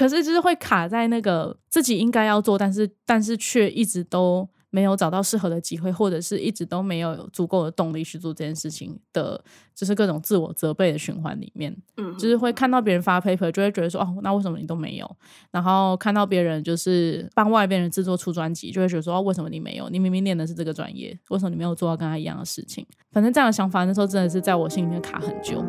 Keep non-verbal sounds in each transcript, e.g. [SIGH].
可是就是会卡在那个自己应该要做，但是但是却一直都。没有找到适合的机会，或者是一直都没有足够的动力去做这件事情的，就是各种自我责备的循环里面，嗯，就是会看到别人发 paper，就会觉得说，哦，那为什么你都没有？然后看到别人就是帮外边人制作出专辑，就会觉得说，哦，为什么你没有？你明明念的是这个专业，为什么你没有做到跟他一样的事情？反正这样的想法那时候真的是在我心里面卡很久。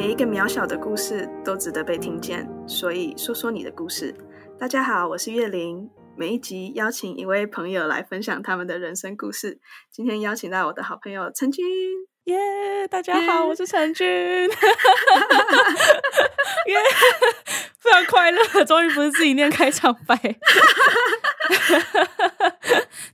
每一个渺小的故事都值得被听见，所以说说你的故事。大家好，我是月玲。每一集邀请一位朋友来分享他们的人生故事。今天邀请到我的好朋友陈军，耶！大家好，我是陈军，[LAUGHS] 耶！非常快乐，终于不是自己念开场白。[LAUGHS]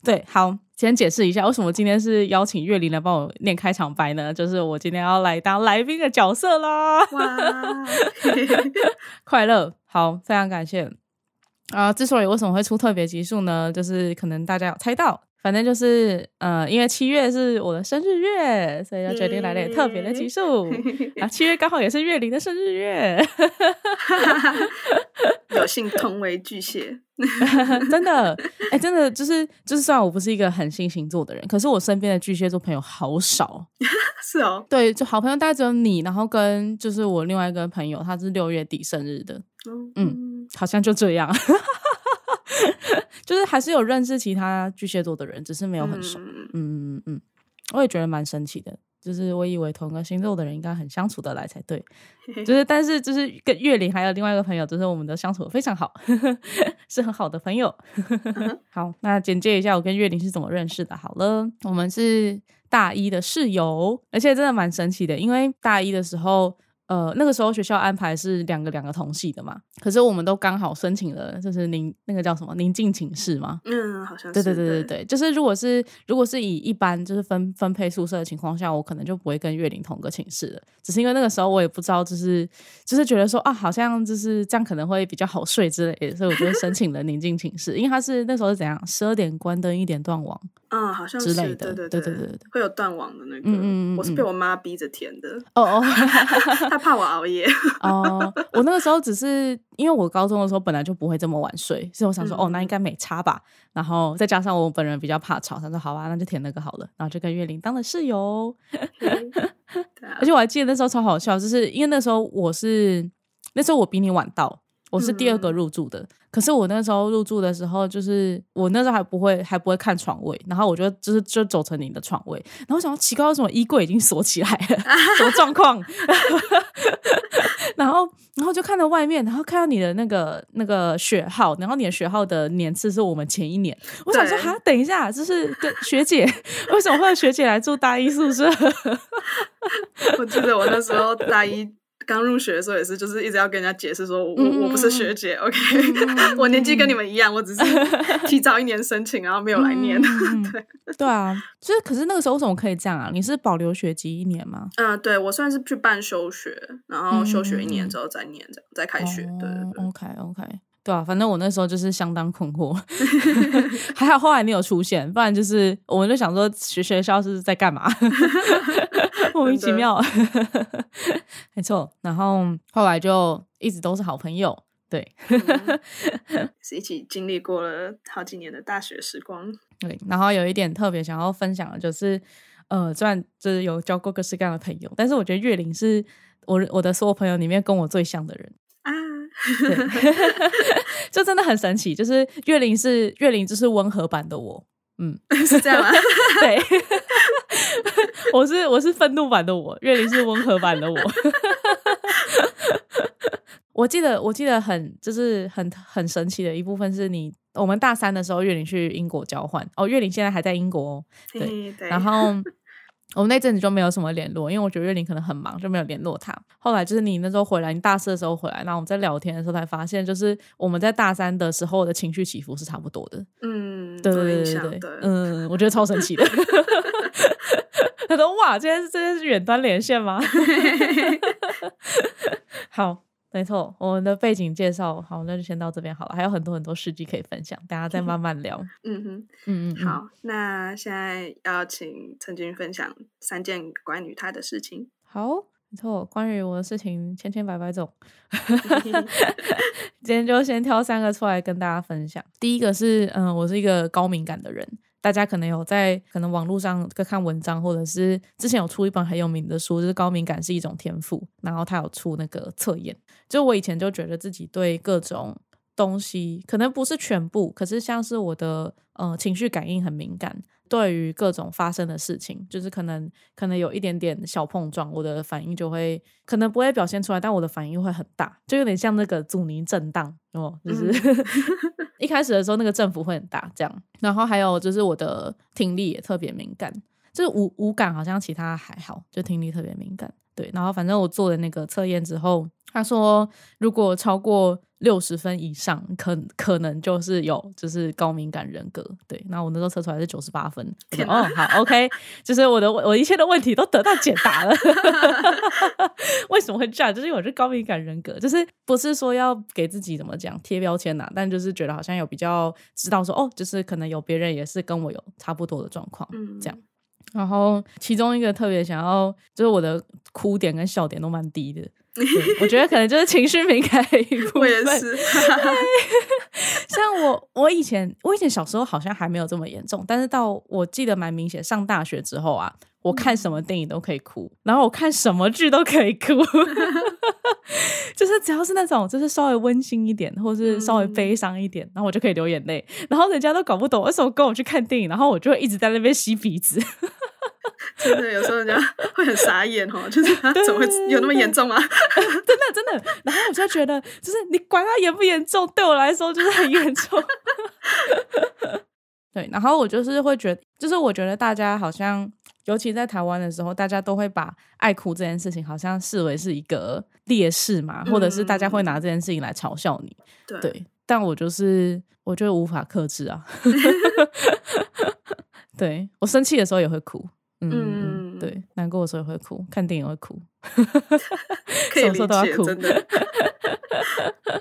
对，好。先解释一下，为什么今天是邀请岳林来帮我念开场白呢？就是我今天要来当来宾的角色啦！哇，[LAUGHS] 快乐，好，非常感谢啊！之所以为什么会出特别集数呢？就是可能大家有猜到。反正就是，呃，因为七月是我的生日月，所以就决定来点特别的集数。啊，七月刚好也是月龄的生日月，[LAUGHS] 有幸同为巨蟹，[LAUGHS] 真的，哎，真的就是就是，虽然我不是一个很信星座的人，可是我身边的巨蟹座朋友好少。[LAUGHS] 是哦，对，就好朋友大概只有你，然后跟就是我另外一个朋友，他是六月底生日的，嗯，好像就这样。就是还是有认识其他巨蟹座的人，只是没有很熟。嗯嗯嗯，我也觉得蛮神奇的。就是我以为同个星座的人应该很相处得来才对。[LAUGHS] 就是但是就是跟月玲还有另外一个朋友，就是我们的相处非常好，[LAUGHS] 是很好的朋友。[LAUGHS] 好，那简介一下我跟月玲是怎么认识的。好了，我们是大一的室友，而且真的蛮神奇的，因为大一的时候。呃，那个时候学校安排是两个两个同系的嘛，可是我们都刚好申请了，就是宁那个叫什么宁静寝室嘛。嗯，好像对对对对对，就是如果是如果是以一般就是分分配宿舍的情况下，我可能就不会跟月玲同个寝室了，只是因为那个时候我也不知道，就是就是觉得说啊，好像就是这样可能会比较好睡之类的，所以我就申请了宁静寝室，因为他是那时候是怎样，十二点关灯，一点断网。嗯，好像之类的，对对对对对，会有断网的那个。嗯嗯嗯，我是被我妈逼着填的。哦哦，[LAUGHS] 她怕我熬夜。哦，我那个时候只是因为我高中的时候本来就不会这么晚睡，所以我想说，哦，那应该没差吧。然后再加上我本人比较怕吵，他说好吧，那就填那个好了。然后就跟月玲当了室友。而且我还记得那时候超好笑，就是因为那时候我是那时候我比你晚到。我是第二个入住的，可是我那时候入住的时候，就是我那时候还不会还不会看床位，然后我就就是就走成你的床位，然后我想奇怪为什么衣柜已经锁起来了，[LAUGHS] 什么状况？[LAUGHS] 然后然后就看到外面，然后看到你的那个那个学号，然后你的学号的年次是我们前一年，我想说哈，等一下，就是跟学姐为什么会有学姐来住大一宿舍？我记得我那时候大一。刚入学的时候也是，就是一直要跟人家解释说，我我不是学姐，OK，[LAUGHS] 我年纪跟你们一样，我只是 [LAUGHS] 提早一年申请，然后没有来念。[LAUGHS] 对对啊，就是可是那个时候为什么可以这样啊？你是保留学籍一年吗？嗯，对我算是去办休学，然后休学一年之后再念，这样再开学。对对对，OK OK，对啊，反正我那时候就是相当困惑，还好后来你有出现，不然就是我们就想说学学校是在干嘛。莫名其妙，[LAUGHS] 没错。然后后来就一直都是好朋友，对，是一起经历过了好几年的大学时光。[LAUGHS] 对，然后有一点特别想要分享的，就是呃，虽然就是有交过各式各样的朋友，但是我觉得月玲是我我的所有朋友里面跟我最像的人啊，[LAUGHS] 就真的很神奇。就是月玲是月玲，就是温和版的我，嗯，是这样吗？对。[LAUGHS] 我是我是愤怒版的我，月玲是温和版的我。[LAUGHS] 我记得我记得很就是很很神奇的一部分是你我们大三的时候，月玲去英国交换哦，月玲现在还在英国哦。对，对然后我们那阵子就没有什么联络，因为我觉得月玲可能很忙，就没有联络他。后来就是你那时候回来，你大四的时候回来，然后我们在聊天的时候才发现，就是我们在大三的时候的情绪起伏是差不多的。嗯，对对对对对，嗯，我觉得超神奇的。[LAUGHS] [LAUGHS] 说哇，今天是今天是远端连线吗？[LAUGHS] 好，没错，我们的背景介绍好，那就先到这边好了。还有很多很多事迹可以分享，大家再慢慢聊。嗯哼，嗯嗯，好，那现在要请陈君分享三件关于他的事情。好，没错，关于我的事情千千百百种，[LAUGHS] 今天就先挑三个出来跟大家分享。第一个是，嗯，我是一个高敏感的人。大家可能有在可能网络上看文章，或者是之前有出一本很有名的书，就是高敏感是一种天赋，然后他有出那个测验。就我以前就觉得自己对各种东西，可能不是全部，可是像是我的呃情绪感应很敏感。对于各种发生的事情，就是可能可能有一点点小碰撞，我的反应就会可能不会表现出来，但我的反应会很大，就有点像那个阻尼震荡哦，就是 [LAUGHS] 一开始的时候那个振幅会很大这样。然后还有就是我的听力也特别敏感，就是五五感好像其他还好，就听力特别敏感。对，然后反正我做的那个测验之后，他说如果超过六十分以上，可可能就是有就是高敏感人格。对，那我那时候测出来是九十八分。哦，好，OK，就是我的我一切的问题都得到解答了。[LAUGHS] 为什么会这样？就是因为我是高敏感人格，就是不是说要给自己怎么讲贴标签呐，但就是觉得好像有比较知道说哦，就是可能有别人也是跟我有差不多的状况，嗯，这样。然后其中一个特别想要，就是我的哭点跟笑点都蛮低的，我觉得可能就是情绪敏感的一部分。我也是，[LAUGHS] 像我，我以前我以前小时候好像还没有这么严重，但是到我记得蛮明显，上大学之后啊，我看什么电影都可以哭，然后我看什么剧都可以哭，[LAUGHS] 就是只要是那种就是稍微温馨一点，或是稍微悲伤一点，然后我就可以流眼泪，然后人家都搞不懂为什么跟我去看电影，然后我就会一直在那边吸鼻子。[LAUGHS] 真的，有时候人家会很傻眼哦，就是他怎么会有那么严重啊？真的，真的。然后我就觉得，就是你管他严不严重，对我来说就是很严重。[LAUGHS] 对，然后我就是会觉得，就是我觉得大家好像，尤其在台湾的时候，大家都会把爱哭这件事情好像视为是一个劣势嘛，或者是大家会拿这件事情来嘲笑你。对，但我就是我觉得无法克制啊。[LAUGHS] [LAUGHS] 对我生气的时候也会哭。嗯，对，难过的时候也会哭，看电影会哭，[LAUGHS] 什么时候都要哭。好，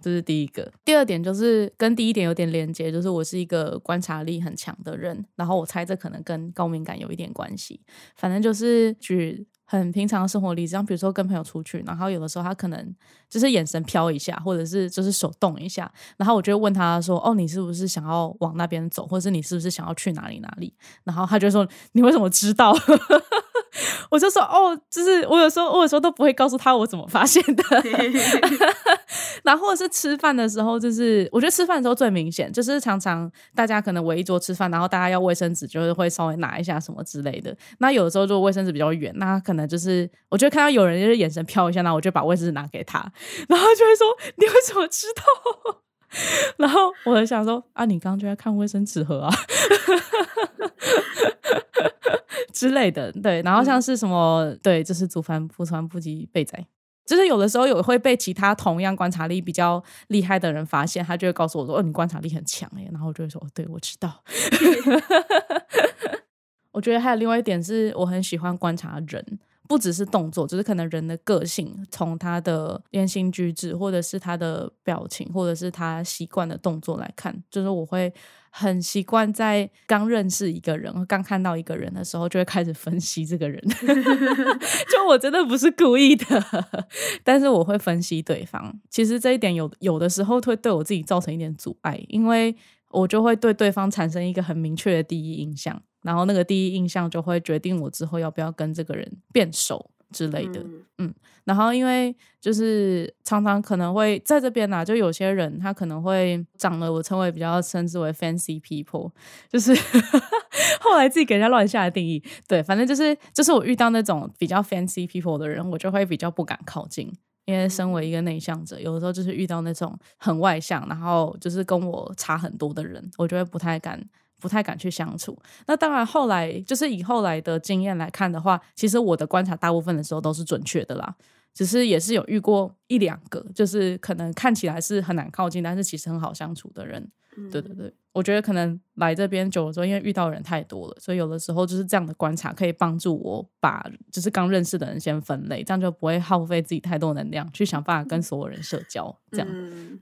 这是第一个。第二点就是跟第一点有点连接，就是我是一个观察力很强的人，然后我猜这可能跟高敏感有一点关系。反正就是举。很平常的生活例子，像比如说跟朋友出去，然后有的时候他可能就是眼神飘一下，或者是就是手动一下，然后我就问他说：“哦，你是不是想要往那边走，或者是你是不是想要去哪里哪里？”然后他就说：“你为什么知道？” [LAUGHS] 我就说：“哦，就是我有时候我有时候都不会告诉他我怎么发现的。[LAUGHS] ”然后是吃饭的时候，就是我觉得吃饭的时候最明显，就是常常大家可能围一桌吃饭，然后大家要卫生纸，就是会稍微拿一下什么之类的。那有的时候就卫生纸比较远，那可能。就是，我就看到有人就是眼神飘一下，那我就把卫生纸拿给他，然后就会说：“你为什么知道？” [LAUGHS] 然后我就想说：“啊，你刚刚就在看卫生纸盒啊 [LAUGHS] 之类的。”对，然后像是什么，对，就是祖传不传不及备仔，就是有的时候有会被其他同样观察力比较厉害的人发现，他就会告诉我说：“哦，你观察力很强哎。”然后我就会说：“对，我知道。[LAUGHS] ”我觉得还有另外一点是我很喜欢观察人。不只是动作，就是可能人的个性，从他的言行举止，或者是他的表情，或者是他习惯的动作来看，就是我会很习惯在刚认识一个人、刚看到一个人的时候，就会开始分析这个人。[LAUGHS] 就我真的不是故意的，但是我会分析对方。其实这一点有有的时候会对我自己造成一点阻碍，因为我就会对对方产生一个很明确的第一印象。然后那个第一印象就会决定我之后要不要跟这个人变熟之类的，嗯，然后因为就是常常可能会在这边呢，就有些人他可能会长得我称为比较称之为 fancy people，就是 [LAUGHS] 后来自己给人家乱下的定义，对，反正就是就是我遇到那种比较 fancy people 的人，我就会比较不敢靠近，因为身为一个内向者，有的时候就是遇到那种很外向，然后就是跟我差很多的人，我就会不太敢。不太敢去相处。那当然，后来就是以后来的经验来看的话，其实我的观察大部分的时候都是准确的啦。只是也是有遇过一两个，就是可能看起来是很难靠近，但是其实很好相处的人。对对对，我觉得可能来这边久了之后，因为遇到人太多了，所以有的时候就是这样的观察可以帮助我把就是刚认识的人先分类，这样就不会耗费自己太多能量去想办法跟所有人社交。这样，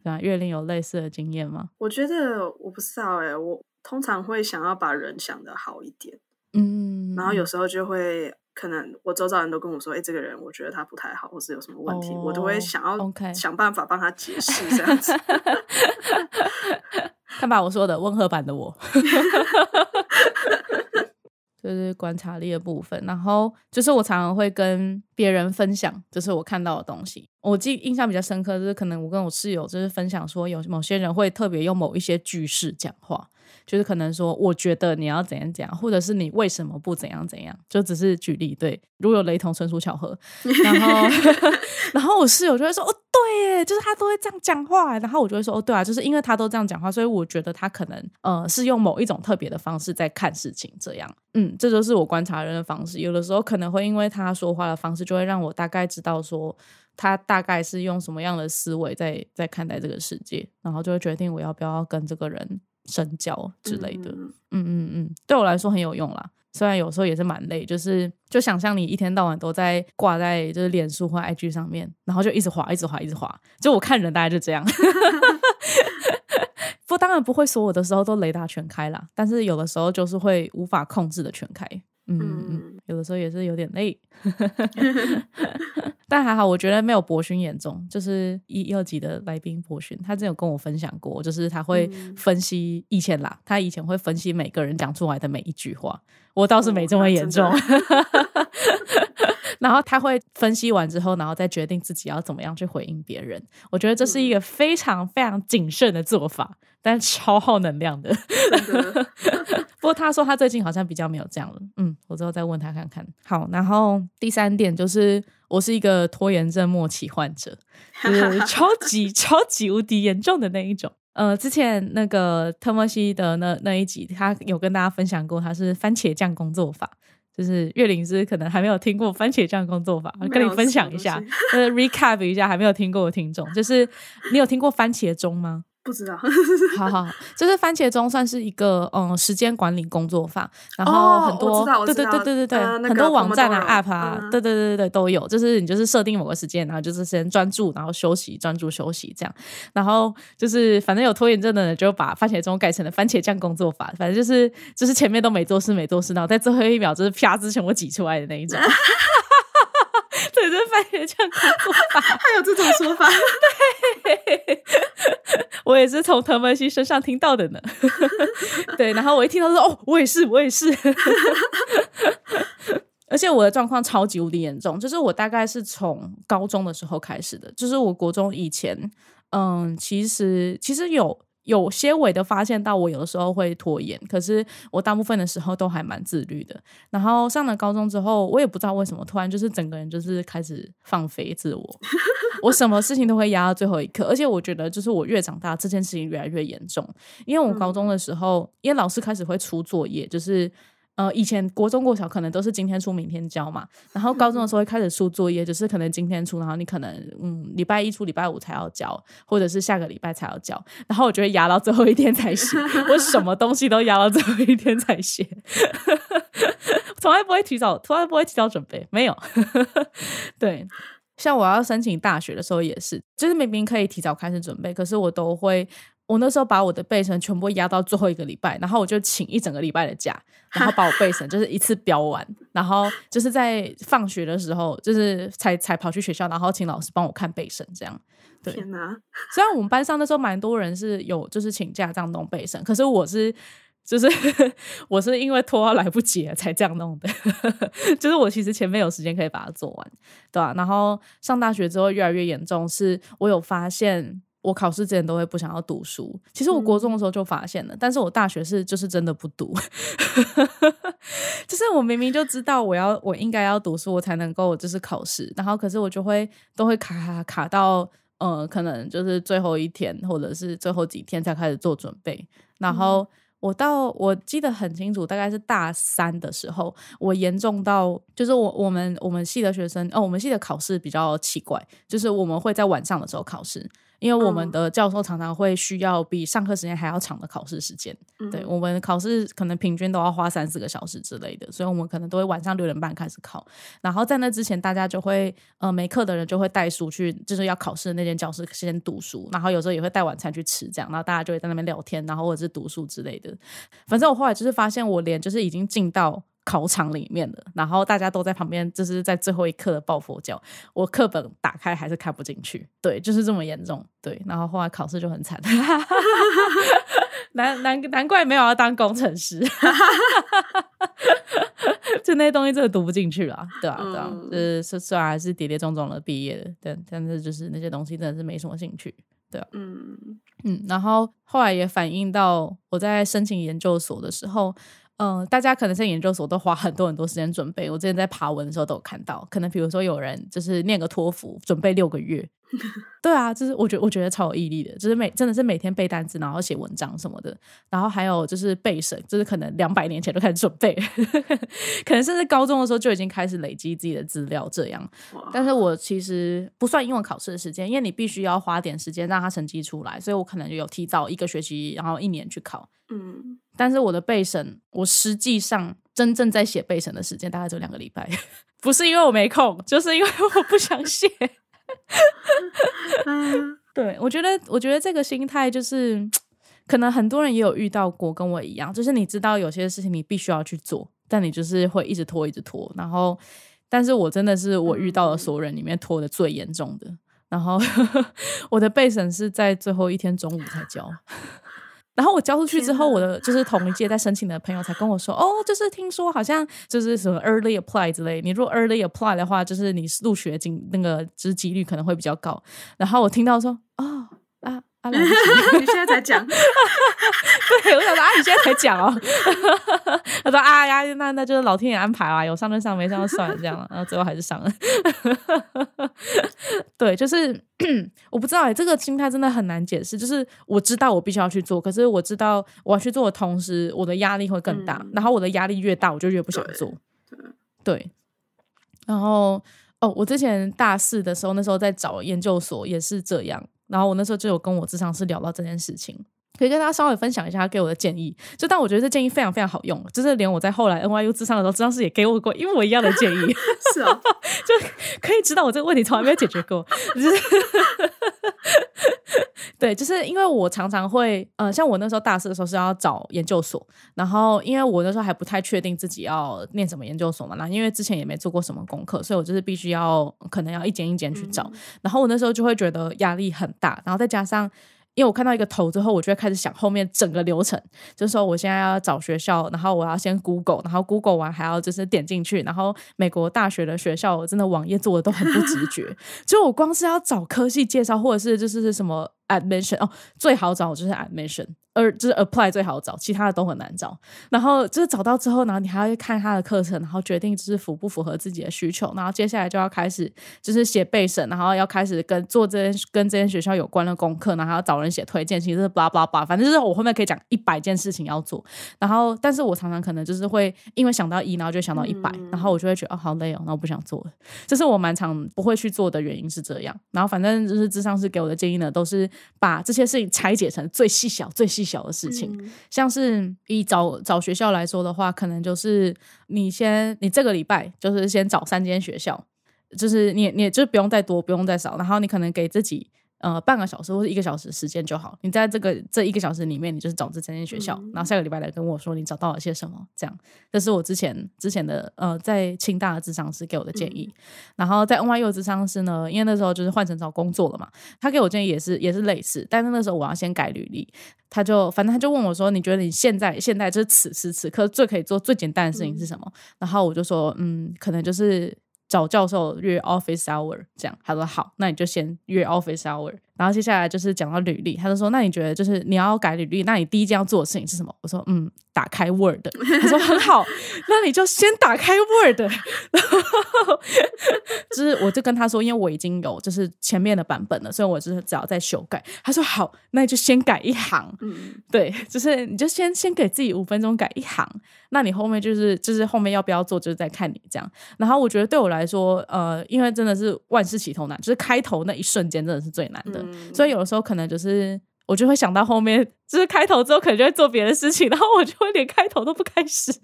对啊，月令有类似的经验吗？我觉得我不知道哎，我通常会想要把人想的好一点，嗯，然后有时候就会可能我周遭人都跟我说，哎，这个人我觉得他不太好，或是有什么问题，我都会想要想办法帮他解释这样子。[LAUGHS] 看吧我说的温和版的我，[LAUGHS] 就是观察力的部分。然后就是我常常会跟别人分享，就是我看到的东西。我记印象比较深刻，就是可能我跟我室友就是分享说，有某些人会特别用某一些句式讲话。就是可能说，我觉得你要怎样讲，或者是你为什么不怎样怎样，就只是举例。对，如果有雷同，纯属巧合。[LAUGHS] 然后，[LAUGHS] 然后我室友就会说：“哦，对，耶，就是他都会这样讲话。”然后我就会说：“哦，对啊，就是因为他都这样讲话，所以我觉得他可能呃是用某一种特别的方式在看事情。”这样，嗯，这就是我观察人的方式。有的时候可能会因为他说话的方式，就会让我大概知道说他大概是用什么样的思维在在看待这个世界，然后就会决定我要不要跟这个人。深交之类的，嗯嗯嗯，对我来说很有用啦。虽然有时候也是蛮累，就是就想象你一天到晚都在挂在就是脸书或 IG 上面，然后就一直滑，一直滑，一直滑。就我看人大概就这样。[LAUGHS] 不，当然不会所有的时候都雷达全开啦，但是有的时候就是会无法控制的全开。嗯嗯，有的时候也是有点累。[LAUGHS] 但还好，我觉得没有博勋严重。就是一、二级的来宾博勋，他之前有跟我分享过，就是他会分析以前啦，他以前会分析每个人讲出来的每一句话。我倒是没这么严重。[LAUGHS] 然后他会分析完之后，然后再决定自己要怎么样去回应别人。我觉得这是一个非常非常谨慎的做法，但超耗能量的。[LAUGHS] 不过他说他最近好像比较没有这样了。嗯，我之后再问他看看。好，然后第三点就是我是一个拖延症末期患者，就是超级 [LAUGHS] 超级无敌严重的那一种。呃，之前那个特莫西的那那一集，他有跟大家分享过，他是番茄酱工作法。就是岳灵芝可能还没有听过番茄酱工作法，跟你分享一下，呃，recap 一下还没有听过的听众，就是你有听过番茄钟吗？不知道，[LAUGHS] 好好，就是番茄钟算是一个嗯时间管理工作法，然后很多对对对对对对，很多网站啊 app 啊，对对对对对都有，就是你就是设定某个时间，然后就是先专注，然后休息，专注休息这样，然后就是反正有拖延症的人就把番茄钟改成了番茄酱工作法，反正就是就是前面都没做事没做事，然后在最后一秒就是啪之前我挤出来的那一种。[LAUGHS] 对，这番茄酱工作法，[LAUGHS] 还有这种说法。对，我也是从藤本熙身上听到的呢。[LAUGHS] 对，然后我一听到说，哦，我也是，我也是。[LAUGHS] 而且我的状况超级无敌严重，就是我大概是从高中的时候开始的，就是我国中以前，嗯，其实其实有。有些尾的发现到我有的时候会拖延，可是我大部分的时候都还蛮自律的。然后上了高中之后，我也不知道为什么突然就是整个人就是开始放飞自我，[LAUGHS] 我什么事情都会压到最后一刻。而且我觉得就是我越长大，这件事情越来越严重。因为我高中的时候，因为老师开始会出作业，就是。呃，以前国中、国小可能都是今天出明天交嘛，然后高中的时候会开始出作业，就是可能今天出，然后你可能嗯礼拜一出，礼拜五才要交，或者是下个礼拜才要交，然后我就会压到最后一天才写，我什么东西都压到最后一天才写，[LAUGHS] 从来不会提早，从来不会提早准备，没有，[LAUGHS] 对，像我要申请大学的时候也是，就是明明可以提早开始准备，可是我都会。我那时候把我的背程全部压到最后一个礼拜，然后我就请一整个礼拜的假，然后把我背程就是一次标完，然后就是在放学的时候，就是才才跑去学校，然后请老师帮我看背程，这样。天哪！虽然我们班上那时候蛮多人是有就是请假这样弄背程，可是我是就是 [LAUGHS] 我是因为拖到来不及了才这样弄的，[LAUGHS] 就是我其实前面有时间可以把它做完，对吧？然后上大学之后越来越严重，是我有发现。我考试之前都会不想要读书，其实我国中的时候就发现了，但是我大学是就是真的不读，[LAUGHS] 就是我明明就知道我要我应该要读书，我才能够就是考试，然后可是我就会都会卡卡卡到呃，可能就是最后一天或者是最后几天才开始做准备，然后我到我记得很清楚，大概是大三的时候，我严重到就是我我们我们系的学生哦，我们系的考试比较奇怪，就是我们会在晚上的时候考试。因为我们的教授常常会需要比上课时间还要长的考试时间，对我们考试可能平均都要花三四个小时之类的，所以我们可能都会晚上六点半开始考。然后在那之前，大家就会呃没课的人就会带书去，就是要考试的那间教室先读书，然后有时候也会带晚餐去吃，这样，然后大家就会在那边聊天，然后或者是读书之类的。反正我后来就是发现，我连就是已经进到。考场里面的，然后大家都在旁边，就是在最后一刻的抱佛脚。我课本打开还是看不进去，对，就是这么严重。对，然后后来考试就很惨，[LAUGHS] 难难难怪没有要当工程师，[LAUGHS] 就那些东西真的读不进去了，对啊，对啊，就是虽然还是跌跌撞撞的毕业的，但但是就是那些东西真的是没什么兴趣，对啊，嗯嗯，然后后来也反映到我在申请研究所的时候。嗯，大家可能在研究所都花很多很多时间准备。我之前在爬文的时候都有看到，可能比如说有人就是念个托福，准备六个月。[LAUGHS] 对啊，就是我觉得我觉得超有毅力的，就是每真的是每天背单词，然后写文章什么的，然后还有就是背审，就是可能两百年前都开始准备，[LAUGHS] 可能甚至高中的时候就已经开始累积自己的资料这样。但是我其实不算英文考试的时间，因为你必须要花点时间让他成绩出来，所以我可能就有提早一个学期，然后一年去考。嗯，但是我的备审，我实际上真正在写备审的时间大概只有两个礼拜，[LAUGHS] 不是因为我没空，就是因为我不想写。[LAUGHS] 对，我觉得，我觉得这个心态就是，可能很多人也有遇到过，跟我一样，就是你知道有些事情你必须要去做，但你就是会一直拖，一直拖。然后，但是我真的是我遇到的所有人里面拖的最严重的。然后，[LAUGHS] 我的备审是在最后一天中午才交。然后我交出去之后，我的就是同一届在申请的朋友才跟我说，哦，就是听说好像就是什么 early apply 之类，你如果 early apply 的话，就是你入学进那个就是几率可能会比较高。然后我听到说，哦。你现在才讲，[LAUGHS] 对我想说啊，你现在才讲哦。[LAUGHS] 他说啊呀，那那就是老天爷安排啊，有上就上，没上就算了这样了。然后最后还是上了。[LAUGHS] 对，就是 [CLEARS THROAT] 我不知道哎，这个心态真的很难解释。就是我知道我必须要去做，可是我知道我要去做的同时，我的压力会更大。然后我的压力越大，我就越不想做。对。然后哦，我之前大四的时候，那时候在找研究所也是这样。然后我那时候就有跟我智商师聊到这件事情，可以跟大家稍微分享一下他给我的建议。就但我觉得这建议非常非常好用，就是连我在后来 NYU 智商的时候，智商师也给我过一模一样的建议。是啊，[LAUGHS] 就可以知道我这个问题从来没有解决过。[LAUGHS] 对，就是因为我常常会，呃，像我那时候大四的时候是要找研究所，然后因为我那时候还不太确定自己要念什么研究所嘛，那因为之前也没做过什么功课，所以我就是必须要可能要一间一间去找，然后我那时候就会觉得压力很大，然后再加上。因为我看到一个头之后，我就会开始想后面整个流程，就是说我现在要找学校，然后我要先 Google，然后 Google 完还要就是点进去，然后美国大学的学校我真的网页做的都很不直觉，[LAUGHS] 就我光是要找科系介绍或者是就是什么 admission 哦，最好找就是 admission。而就是 apply 最好找，其他的都很难找。然后就是找到之后，然后你还要看他的课程，然后决定就是符不符合自己的需求。然后接下来就要开始就是写备审，然后要开始跟做这些跟这间学校有关的功课，然后要找人写推荐，其实是 blah blah blah，反正就是我后面可以讲一百件事情要做。然后，但是我常常可能就是会因为想到一，然后就想到一百，然后我就会觉得哦好累哦，那我不想做了。这是我蛮常不会去做的原因是这样。然后反正就是智商是给我的建议呢，都是把这些事情拆解成最细小、最细小的事情。像是以找找学校来说的话，可能就是你先，你这个礼拜就是先找三间学校，就是你你就不用再多，不用再少，然后你可能给自己。呃，半个小时或者一个小时时间就好。你在这个这一个小时里面，你就是找这三间学校，然后下个礼拜来跟我说你找到了些什么。这样，这是我之前之前的呃，在清大的智商师给我的建议。然后在 NYU 的智商师呢，因为那时候就是换成找工作了嘛，他给我建议也是也是类似，但是那时候我要先改履历，他就反正他就问我说，你觉得你现在现在就是此时此刻最可以做最简单的事情是什么？然后我就说，嗯，可能就是。找教授约 office hour，这样他说好，那你就先约 office hour，然后接下来就是讲到履历，他就说：“那你觉得就是你要改履历，那你第一件要做的事情是什么？”我说：“嗯，打开 Word。”他说：“很好，[LAUGHS] 那你就先打开 Word。”然后就是我就跟他说：“因为我已经有就是前面的版本了，所以我就是只要再修改。”他说：“好，那你就先改一行。”嗯，对，就是你就先先给自己五分钟改一行，那你后面就是就是后面要不要做，就是在看你这样。然后我觉得对我来说，呃，因为真的是万事起头难，就是开头那一瞬间真的是最难的。所以有的时候可能就是我就会想到后面，[LAUGHS] 就是开头之后可能就会做别的事情，然后我就会连开头都不开始。[LAUGHS]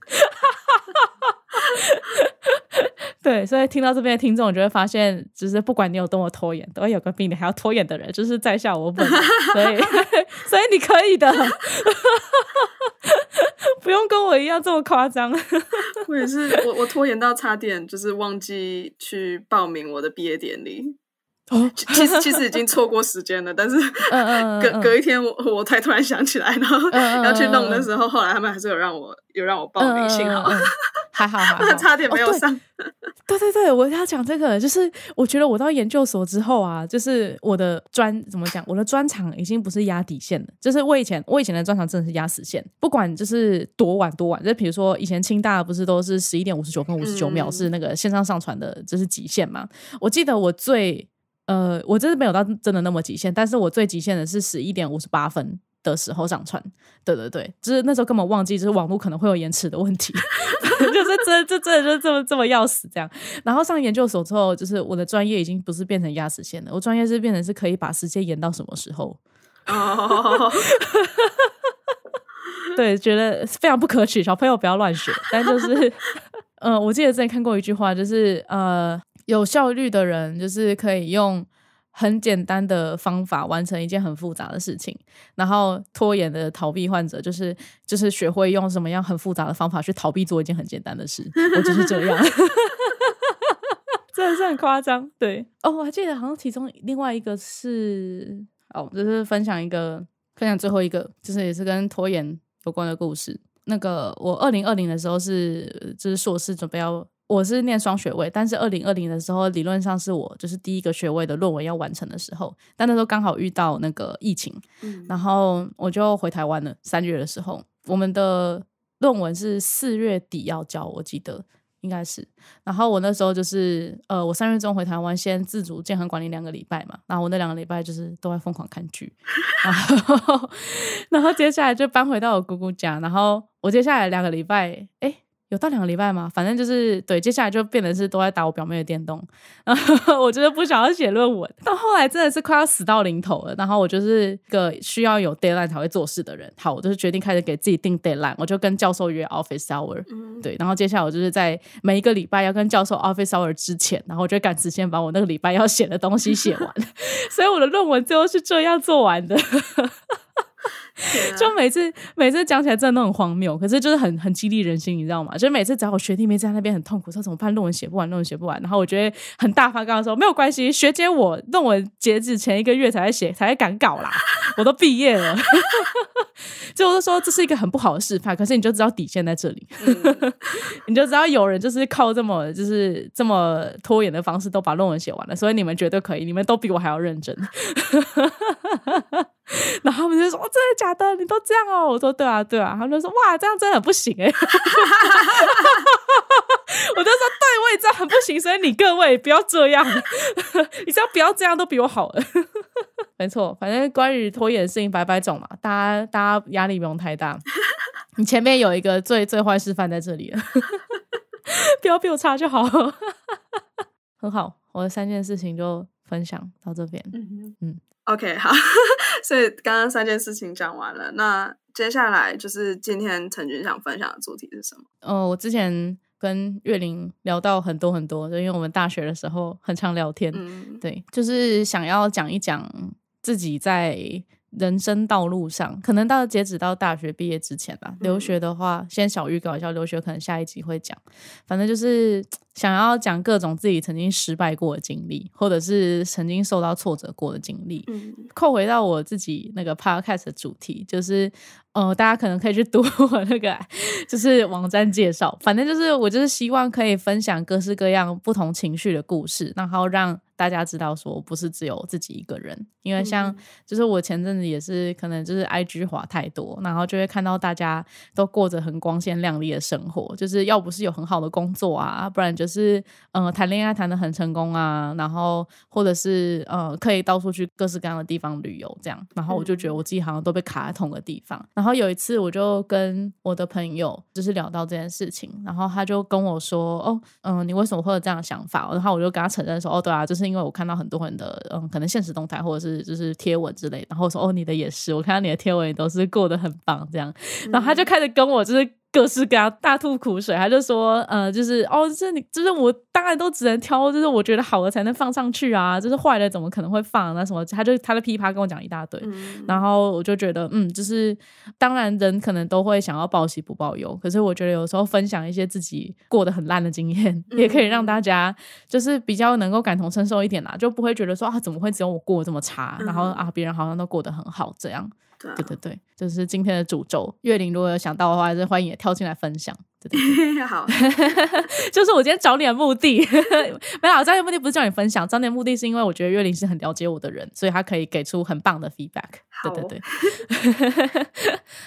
对，所以听到这边的听众，就会发现，就是不管你有多么拖延，都会有个比你还要拖延的人，就是在下我本。[LAUGHS] 所以，所以你可以的，不用跟我一样这么夸张。我也是，我我拖延到差点就是忘记去报名我的毕业典礼。哦，其实其实已经错过时间了，但是 [LAUGHS] 隔隔一天我我才突然想起来，然后要去弄的时候，后来他们还是有让我有让我报名，幸好还好还好，[LAUGHS] 差点没有上。[LAUGHS] 对对对，我要讲这个，就是我觉得我到研究所之后啊，就是我的专怎么讲，我的专长已经不是压底线了，就是我以前我以前的专长真的是压死线，不管就是多晚多晚，就比如说以前清大不是都是十一点五十九分五十九秒是那个线上上传的，就是极限嘛。我记得我最。呃，我真的没有到真的那么极限，但是我最极限的是十一点五十八分的时候上传。对对对，就是那时候根本忘记，就是网络可能会有延迟的问题，[LAUGHS] 就是真这真的就这么这么要死这样。然后上研究所之后，就是我的专业已经不是变成压死线了，我专业是变成是可以把时间延到什么时候。[LAUGHS] 哦，对，觉得非常不可取，小朋友不要乱学。但就是，[LAUGHS] 嗯，我记得之前看过一句话，就是呃。有效率的人就是可以用很简单的方法完成一件很复杂的事情，然后拖延的逃避患者就是就是学会用什么样很复杂的方法去逃避做一件很简单的事。[LAUGHS] 我就是这样，[LAUGHS] 真的是很夸张。对哦，我还记得好像其中另外一个是哦，就是分享一个分享最后一个，就是也是跟拖延有关的故事。那个我二零二零的时候是就是硕士准备要。我是念双学位，但是二零二零的时候，理论上是我就是第一个学位的论文要完成的时候，但那时候刚好遇到那个疫情，然后我就回台湾了。三月的时候，我们的论文是四月底要交，我记得应该是。然后我那时候就是呃，我三月中回台湾，先自主健康管理两个礼拜嘛。然后我那两个礼拜就是都在疯狂看剧，[LAUGHS] 然后 [LAUGHS] 然后接下来就搬回到我姑姑家，然后我接下来两个礼拜，哎。有到两个礼拜吗？反正就是对，接下来就变成是都在打我表妹的电动，[LAUGHS] 然后我就是不想要写论文。到后来真的是快要死到临头了，然后我就是个需要有 deadline 才会做事的人。好，我就是决定开始给自己定 deadline，我就跟教授约 office hour。对，然后接下来我就是在每一个礼拜要跟教授 office hour 之前，然后我就赶时间把我那个礼拜要写的东西写完。[LAUGHS] 所以我的论文最后是这样做完的。[LAUGHS] 就每次每次讲起来真的都很荒谬，可是就是很很激励人心，你知道吗？就是每次只要我学弟妹在那边很痛苦，说怎么办，论文写不完，论文写不完。然后我觉得很大方，跟他说没有关系，学姐我论文截止前一个月才会写，才会赶稿啦，[LAUGHS] 我都毕业了。[LAUGHS] 就我就说这是一个很不好的示范，可是你就知道底线在这里，你就知道有人就是靠这么就是这么拖延的方式都把论文写完了，所以你们绝对可以，你们都比我还要认真。然后他们就说：“真的假的？你都这样哦？”我说：“对啊，对啊。”他们就说：“哇，这样真的很不行哎！” [LAUGHS] 我就说：“对，我也知道很不行，所以你各位不要这样，[LAUGHS] 你只要不要这样，都比我好了。[LAUGHS] ”没错，反正关于拖延的事情百百种嘛，大家大家压力不用太大。你前面有一个最最坏示范在这里了，不要比我差就好。很好，我的三件事情就分享到这边。嗯嗯。OK，好，所以刚刚三件事情讲完了，那接下来就是今天陈军想分享的主题是什么？哦，我之前跟岳林聊到很多很多，就因为我们大学的时候很常聊天，对，就是想要讲一讲自己在人生道路上，可能到截止到大学毕业之前吧。留学的话，先小预告一下，留学可能下一集会讲。反正就是想要讲各种自己曾经失败过的经历，或者是曾经受到挫折过的经历。嗯，扣回到我自己那个 podcast 的主题，就是呃，大家可能可以去读 [LAUGHS] 我那个就是网站介绍，反正就是我就是希望可以分享各式各样不同情绪的故事，然后让。大家知道说不是只有自己一个人，因为像就是我前阵子也是可能就是 I G 滑太多，然后就会看到大家都过着很光鲜亮丽的生活，就是要不是有很好的工作啊，不然就是嗯谈恋爱谈的很成功啊，然后或者是呃可以到处去各式各样的地方旅游这样，然后我就觉得我自己好像都被卡在同个地方。然后有一次我就跟我的朋友就是聊到这件事情，然后他就跟我说哦嗯你为什么会有这样的想法？然后我就跟他承认说哦对啊就是。因为我看到很多人的嗯，可能现实动态或者是就是贴文之类，然后说哦，你的也是，我看到你的贴文也都是过得很棒这样，然后他就开始跟我就是。各式各样大吐苦水，他就说，呃，就是哦，这你就是我，当然都只能挑，就是我觉得好的才能放上去啊，就是坏的怎么可能会放？那什么，他就他的噼啪跟我讲一大堆，然后我就觉得，嗯，就是当然人可能都会想要报喜不报忧，可是我觉得有时候分享一些自己过得很烂的经验，也可以让大家就是比较能够感同身受一点啦，就不会觉得说啊，怎么会只有我过得这么差，然后啊，别人好像都过得很好这样。对对对，就是今天的主轴。月玲如果有想到的话，还是欢迎也跳进来分享。[LAUGHS] 好，[LAUGHS] 就是我今天找你的目的，[LAUGHS] 没有，找你的目的不是叫你分享，找你的目的是因为我觉得月玲是很了解我的人，所以他可以给出很棒的 feedback。对对对，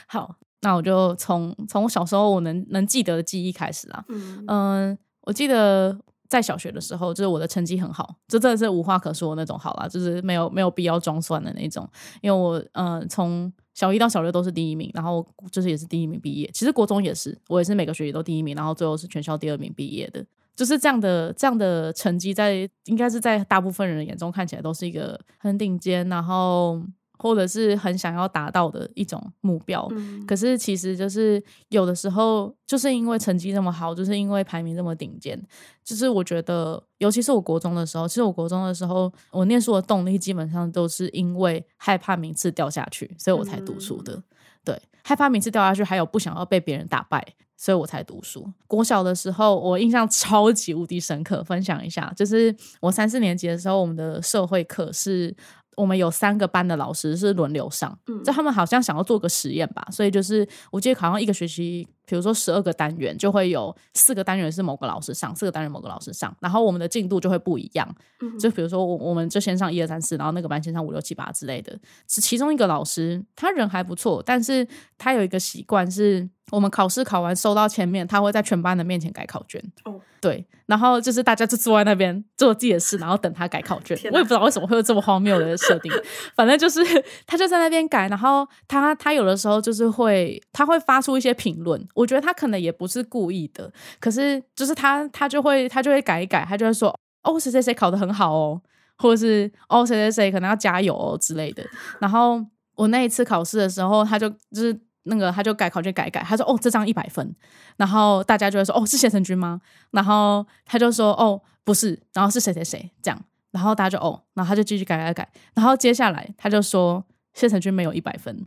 好，那我就从从我小时候我能能记得的记忆开始啦。嗯，我记得。在小学的时候，就是我的成绩很好，这真的是无话可说那种好啦，就是没有没有必要装蒜的那种。因为我嗯，从小一到小六都是第一名，然后就是也是第一名毕业。其实国中也是，我也是每个学期都第一名，然后最后是全校第二名毕业的。就是这样的这样的成绩，在应该是在大部分人眼中看起来都是一个很顶尖，然后。或者是很想要达到的一种目标，可是其实就是有的时候就是因为成绩这么好，就是因为排名这么顶尖，就是我觉得，尤其是我国中的时候，其实我国中的时候，我念书的动力基本上都是因为害怕名次掉下去，所以我才读书的。对，害怕名次掉下去，还有不想要被别人打败，所以我才读书。国小的时候，我印象超级无敌深刻，分享一下，就是我三四年级的时候，我们的社会课是。我们有三个班的老师是轮流上，就他们好像想要做个实验吧，所以就是我记得好像一个学期，比如说十二个单元，就会有四个单元是某个老师上，四个单元某个老师上，然后我们的进度就会不一样。嗯就比如说我我们就先上一二三四，然后那个班先上五六七八之类的。是其中一个老师，他人还不错，但是他有一个习惯是。我们考试考完收到前面，他会在全班的面前改考卷。哦，对，然后就是大家就坐在那边做自己的事，然后等他改考卷。我也不知道为什么会有这么荒谬的设定，[LAUGHS] 反正就是 [LAUGHS] 他就在那边改，然后他他有的时候就是会他会发出一些评论，我觉得他可能也不是故意的，可是就是他他就会他就会改一改，他就会说哦谁谁谁考的很好哦，或者是哦谁谁谁可能要加油哦之类的。然后我那一次考试的时候，他就就是。那个他就改考卷改改，他说哦这张一百分，然后大家就会说哦是谢成军吗？然后他就说哦不是，然后是谁谁谁这样，然后大家就哦，然后他就继续改改改，然后接下来他就说谢成军没有一百分，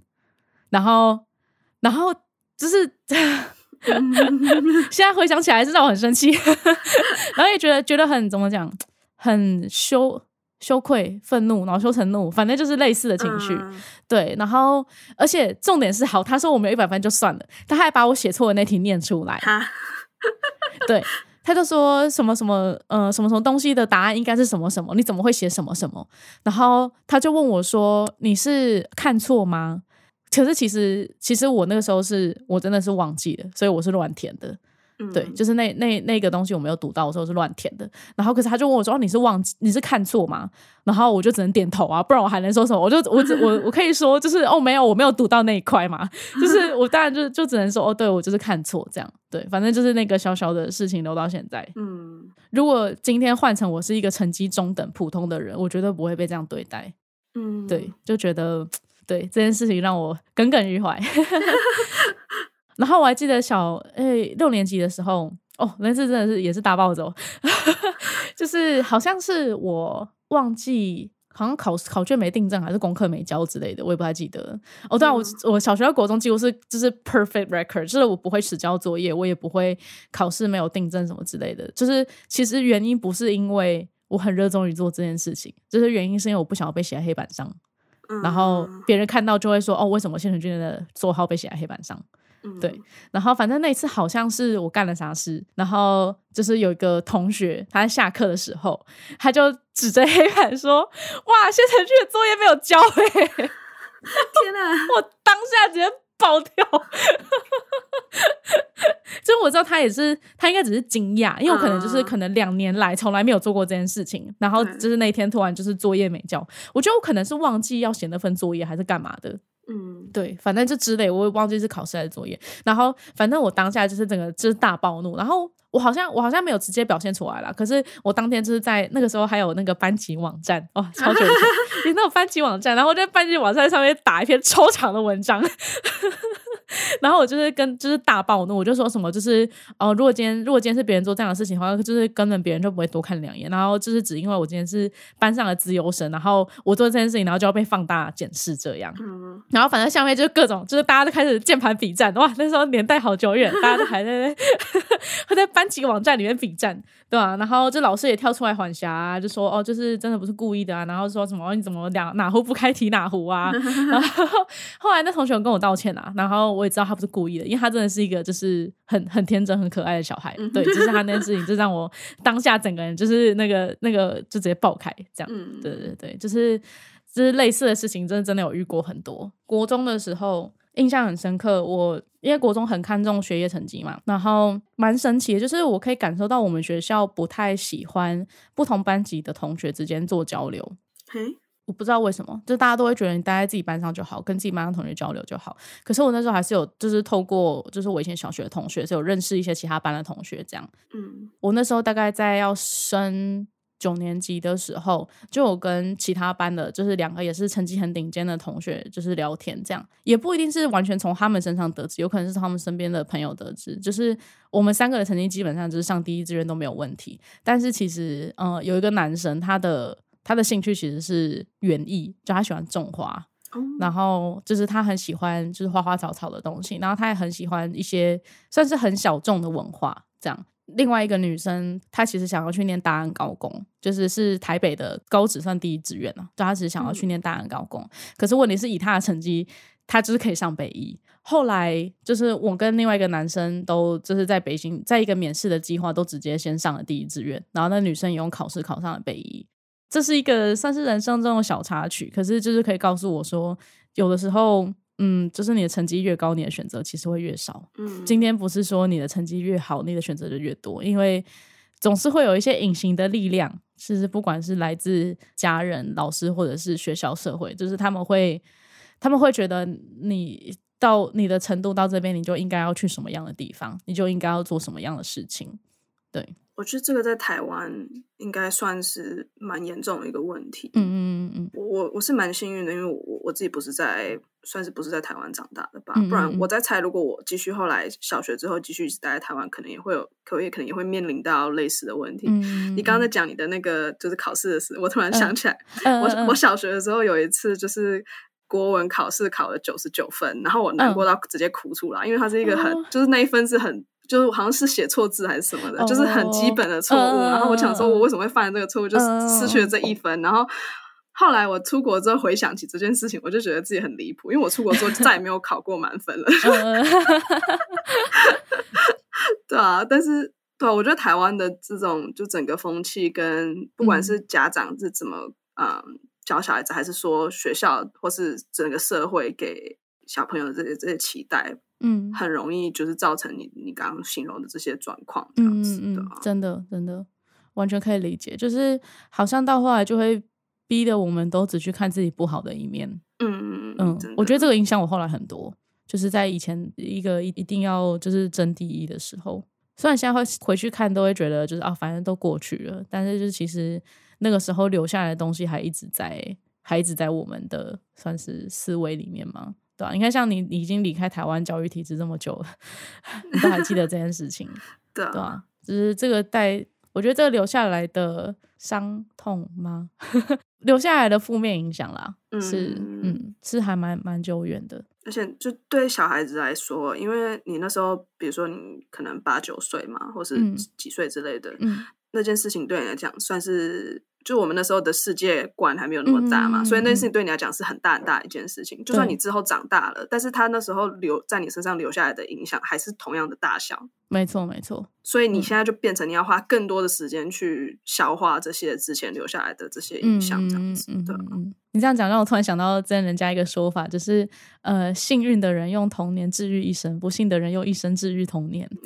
然后然后就是 [LAUGHS] 现在回想起来是让我很生气，[LAUGHS] 然后也觉得觉得很怎么讲很羞。羞愧、愤怒、恼羞成怒，反正就是类似的情绪。对，然后而且重点是，好，他说我没有一百分就算了，他还把我写错的那题念出来。[LAUGHS] 对，他就说什么什么呃什么什么东西的答案应该是什么什么，你怎么会写什么什么？然后他就问我说：“你是看错吗？”可是其实其实我那个时候是我真的是忘记了，所以我是乱填的。对，就是那那那个东西我没有读到，我说是乱填的。然后可是他就问我说：“哦，你是忘记你是看错吗？”然后我就只能点头啊，不然我还能说什么？我就我只我我可以说就是哦，没有，我没有读到那一块嘛。[LAUGHS] 就是我当然就就只能说哦，对我就是看错这样。对，反正就是那个小小的事情留到现在。嗯，如果今天换成我是一个成绩中等普通的人，我绝对不会被这样对待。嗯，对，就觉得对这件事情让我耿耿于怀。[LAUGHS] 然后我还记得小诶六年级的时候，哦，那次真的是也是大暴走，[LAUGHS] 就是好像是我忘记好像考考卷没订正，还是功课没交之类的，我也不太记得。哦，对啊，我我小学、国中几乎是就是 perfect record，就是我不会迟交作业，我也不会考试没有订正什么之类的。就是其实原因不是因为我很热衷于做这件事情，就是原因是因为我不想要被写在黑板上，然后别人看到就会说：“哦，为什么谢成俊的座号被写在黑板上？”对，然后反正那一次好像是我干了啥事，然后就是有一个同学他在下课的时候，他就指着黑板说：“哇，谢成俊的作业没有交哎！”天哪，[LAUGHS] 我当下直接爆掉。[LAUGHS] 就我知道他也是，他应该只是惊讶，因为我可能就是可能两年来从来没有做过这件事情，然后就是那天突然就是作业没交，我觉得我可能是忘记要写那份作业还是干嘛的。嗯，对，反正就之类，我也忘记是考试还是作业。然后，反正我当下就是整个就是大暴怒。然后我好像我好像没有直接表现出来了，可是我当天就是在那个时候还有那个班级网站哇，超久以前有那种班级网站，然后在班级网站上面打一篇超长的文章。[LAUGHS] 然后我就是跟就是大暴怒，我就说什么就是哦，如果今天如果今天是别人做这样的事情的话，就是根本别人就不会多看两眼。然后就是只因为我今天是班上的自由生，然后我做这件事情，然后就要被放大检视这样。然后反正下面就是各种就是大家都开始键盘比战，哇，那时候年代好久远，大家都还在还 [LAUGHS] 在班级网站里面比战，对啊？然后这老师也跳出来缓颊，就说哦，就是真的不是故意的啊。然后说什么你怎么两哪壶不开提哪壶啊？[LAUGHS] 然后后来那同学跟我道歉啊，然后。我也知道他不是故意的，因为他真的是一个就是很很天真、很可爱的小孩。对，[LAUGHS] 就是他那件事情，就让我当下整个人就是那个那个就直接爆开这样。对对对，就是就是类似的事情，真的真的有遇过很多。国中的时候印象很深刻，我因为国中很看重学业成绩嘛，然后蛮神奇的，就是我可以感受到我们学校不太喜欢不同班级的同学之间做交流。我不知道为什么，就大家都会觉得你待在自己班上就好，跟自己班上同学交流就好。可是我那时候还是有，就是透过，就是我以前小学的同学，是有认识一些其他班的同学这样。嗯，我那时候大概在要升九年级的时候，就有跟其他班的，就是两个也是成绩很顶尖的同学，就是聊天这样，也不一定是完全从他们身上得知，有可能是他们身边的朋友得知。就是我们三个的成绩基本上就是上第一志愿都没有问题，但是其实，嗯，有一个男生他的。他的兴趣其实是园艺，就他喜欢种花，然后就是他很喜欢就是花花草草的东西，然后他也很喜欢一些算是很小众的文化。这样，另外一个女生她其实想要去念大安高工，就是是台北的高职算第一志愿了，就她只是想要去念大安高工。可是问题是以她的成绩，她就是可以上北医。后来就是我跟另外一个男生都就是在北京，在一个免试的计划都直接先上了第一志愿，然后那女生也用考试考上了北医。这是一个算是人生中的小插曲，可是就是可以告诉我说，有的时候，嗯，就是你的成绩越高，你的选择其实会越少。嗯，今天不是说你的成绩越好，你的选择就越多，因为总是会有一些隐形的力量，其实不管是来自家人、老师，或者是学校、社会，就是他们会，他们会觉得你到你的程度到这边，你就应该要去什么样的地方，你就应该要做什么样的事情，对。我觉得这个在台湾应该算是蛮严重的一个问题。嗯嗯嗯嗯，我我我是蛮幸运的，因为我我自己不是在算是不是在台湾长大的吧？不然我在猜，如果我继续后来小学之后继续待在台湾，可能也会有，可也可能也会面临到类似的问题。你刚刚在讲你的那个就是考试的事，我突然想起来，我我小学的时候有一次就是国文考试考了九十九分，然后我难过到直接哭出来，因为它是一个很就是那一分是很。就是好像是写错字还是什么的，就是很基本的错误。然后我想说，我为什么会犯这个错误，就是失去了这一分。然后后来我出国之后回想起这件事情，我就觉得自己很离谱，因为我出国之后 [LAUGHS] 再也没有考过满分了。[LAUGHS] 对啊，但是对啊，我觉得台湾的这种就整个风气跟不管是家长是怎么嗯教小孩子，还是说学校或是整个社会给小朋友这些这些期待。嗯，很容易就是造成你你刚刚形容的这些状况，这样子的，真的真的完全可以理解。就是好像到后来就会逼得我们都只去看自己不好的一面。嗯嗯嗯，我觉得这个影响我后来很多。就是在以前一个一一定要就是争第一的时候，虽然现在会回去看都会觉得就是啊，反正都过去了，但是就是其实那个时候留下来的东西还一直在，还一直在我们的算是思维里面吗？对啊，你看，像你已经离开台湾教育体制这么久了，你都还记得这件事情，[LAUGHS] 对啊，就是这个带我觉得这个留下来的伤痛吗？[LAUGHS] 留下来的负面影响啦，是嗯，是还蛮蛮久远的。而且就对小孩子来说，因为你那时候，比如说你可能八九岁嘛，或是几岁之类的，那件事情对你来讲算是。就我们那时候的世界观还没有那么大嘛，所以那件事情对你来讲是很大很大一件事情。就算你之后长大了，但是他那时候留在你身上留下来的影响还是同样的大小。没错，没错。所以你现在就变成你要花更多的时间去消化这些之前留下来的这些印象，这样子。对，你这样讲让我突然想到，真人家一个说法，就是呃，幸运的人用童年治愈一生，不幸的人用一生治愈童年。[LAUGHS]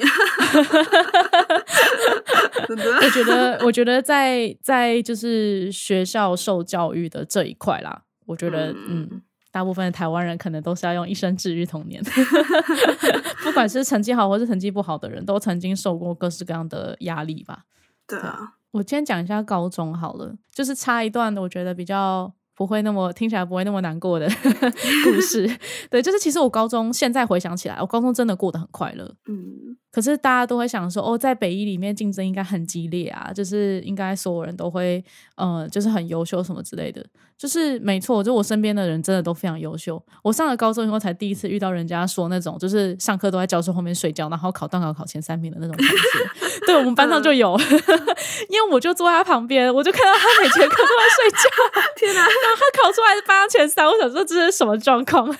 我觉得，我觉得在在就是学校受教育的这一块啦，我觉得，嗯，大部分的台湾人可能都是要用一生治愈童年，[LAUGHS] 不管是成绩好或是成绩不好的人，都曾经受过各式各样的压力吧。对啊，我今天讲一下高中好了，就是插一段，我觉得比较。不会那么听起来不会那么难过的 [LAUGHS] 故事，[LAUGHS] 对，就是其实我高中现在回想起来，我高中真的过得很快乐。嗯，可是大家都会想说，哦，在北一里面竞争应该很激烈啊，就是应该所有人都会，呃，就是很优秀什么之类的。就是没错，就我身边的人真的都非常优秀。我上了高中以后，才第一次遇到人家说那种，就是上课都在教室后面睡觉，然后考段考考前三名的那种同学。[LAUGHS] 对我们班上就有，[LAUGHS] 因为我就坐在他旁边，我就看到他每节课都在睡觉。[LAUGHS] 天哪！然后他考出来是班上前三，我想说这是什么状况？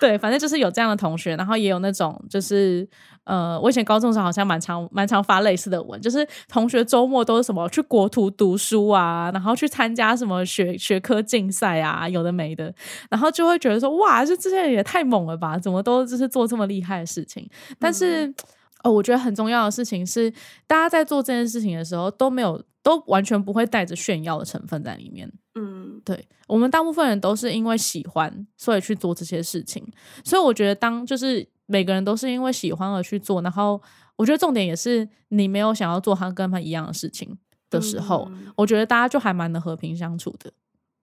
对，反正就是有这样的同学，然后也有那种就是。呃，我以前高中时候好像蛮常蛮常发类似的文，就是同学周末都是什么去国图读书啊，然后去参加什么学学科竞赛啊，有的没的，然后就会觉得说，哇，这这些人也太猛了吧，怎么都就是做这么厉害的事情？但是，哦，我觉得很重要的事情是，大家在做这件事情的时候都没有，都完全不会带着炫耀的成分在里面。嗯，对，我们大部分人都是因为喜欢，所以去做这些事情。所以我觉得，当就是每个人都是因为喜欢而去做，然后我觉得重点也是你没有想要做他跟他一样的事情的时候，我觉得大家就还蛮能和平相处的。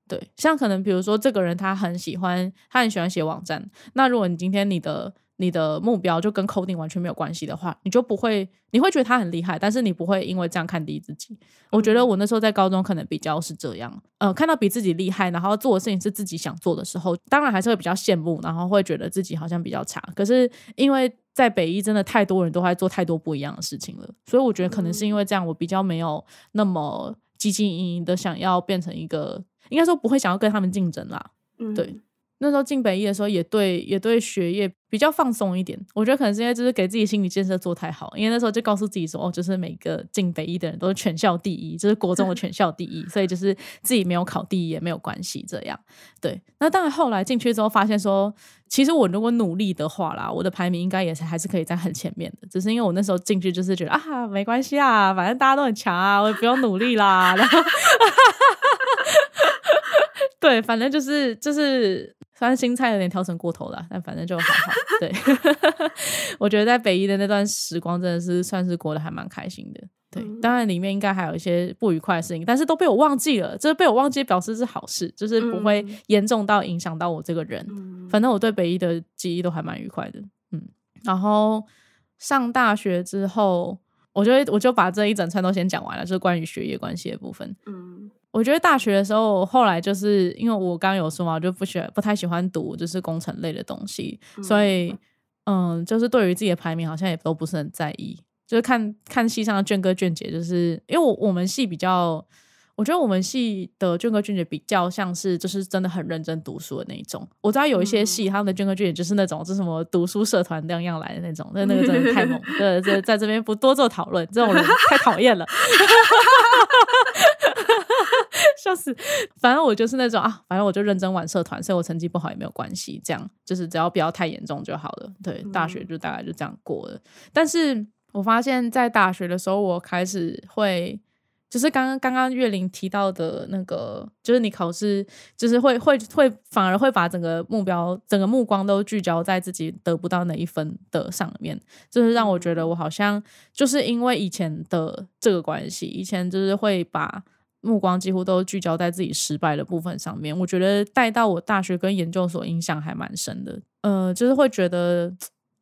对，像可能比如说这个人他很喜欢，他很喜欢写网站，那如果你今天你的。你的目标就跟 coding 完全没有关系的话，你就不会，你会觉得他很厉害，但是你不会因为这样看低自己。我觉得我那时候在高中可能比较是这样，呃，看到比自己厉害，然后做的事情是自己想做的时候，当然还是会比较羡慕，然后会觉得自己好像比较差。可是因为在北医真的太多人都在做太多不一样的事情了，所以我觉得可能是因为这样，我比较没有那么积极营营的想要变成一个，应该说不会想要跟他们竞争啦。嗯对。那时候进北一的时候，也对也对学业比较放松一点。我觉得可能是因为就是给自己心理建设做太好，因为那时候就告诉自己说，哦，就是每个进北一的人都是全校第一，就是国中的全校第一，[LAUGHS] 所以就是自己没有考第一也没有关系。这样对。那当然后来进去之后发现说，其实我如果努力的话啦，我的排名应该也是还是可以在很前面的。只是因为我那时候进去就是觉得啊，没关系啊，反正大家都很强啊，我也不用努力啦。然后对，反正就是就是。虽然新菜有点调整过头了，但反正就还好。对，[LAUGHS] 我觉得在北一的那段时光真的是算是过得还蛮开心的。对，当然里面应该还有一些不愉快的事情，但是都被我忘记了。这被我忘记表示是好事，就是不会严重到影响到我这个人。反正我对北一的记忆都还蛮愉快的。嗯，然后上大学之后，我就我就把这一整串都先讲完了，就是关于学业关系的部分。嗯。我觉得大学的时候，后来就是因为我刚刚有说嘛，我就不喜欢不太喜欢读就是工程类的东西，所以嗯，就是对于自己的排名好像也都不是很在意，就是看看系上的卷哥卷姐，就是因为我我们系比较，我觉得我们系的俊哥俊姐比较像是就是真的很认真读书的那一种。我知道有一些系他们的俊哥俊姐就是那种，就什么读书社团那样来的那种，那那个真的太猛，对，在在这边不多做讨论，这种人太讨厌了。[LAUGHS] 笑死！反正我就是那种啊，反正我就认真玩社团，所以我成绩不好也没有关系，这样就是只要不要太严重就好了。对，大学就大概就这样过了。但是我发现，在大学的时候，我开始会，就是刚刚刚刚月玲提到的那个，就是你考试，就是会会会反而会把整个目标、整个目光都聚焦在自己得不到哪一分的上面，就是让我觉得我好像就是因为以前的这个关系，以前就是会把。目光几乎都聚焦在自己失败的部分上面，我觉得带到我大学跟研究所影响还蛮深的。呃，就是会觉得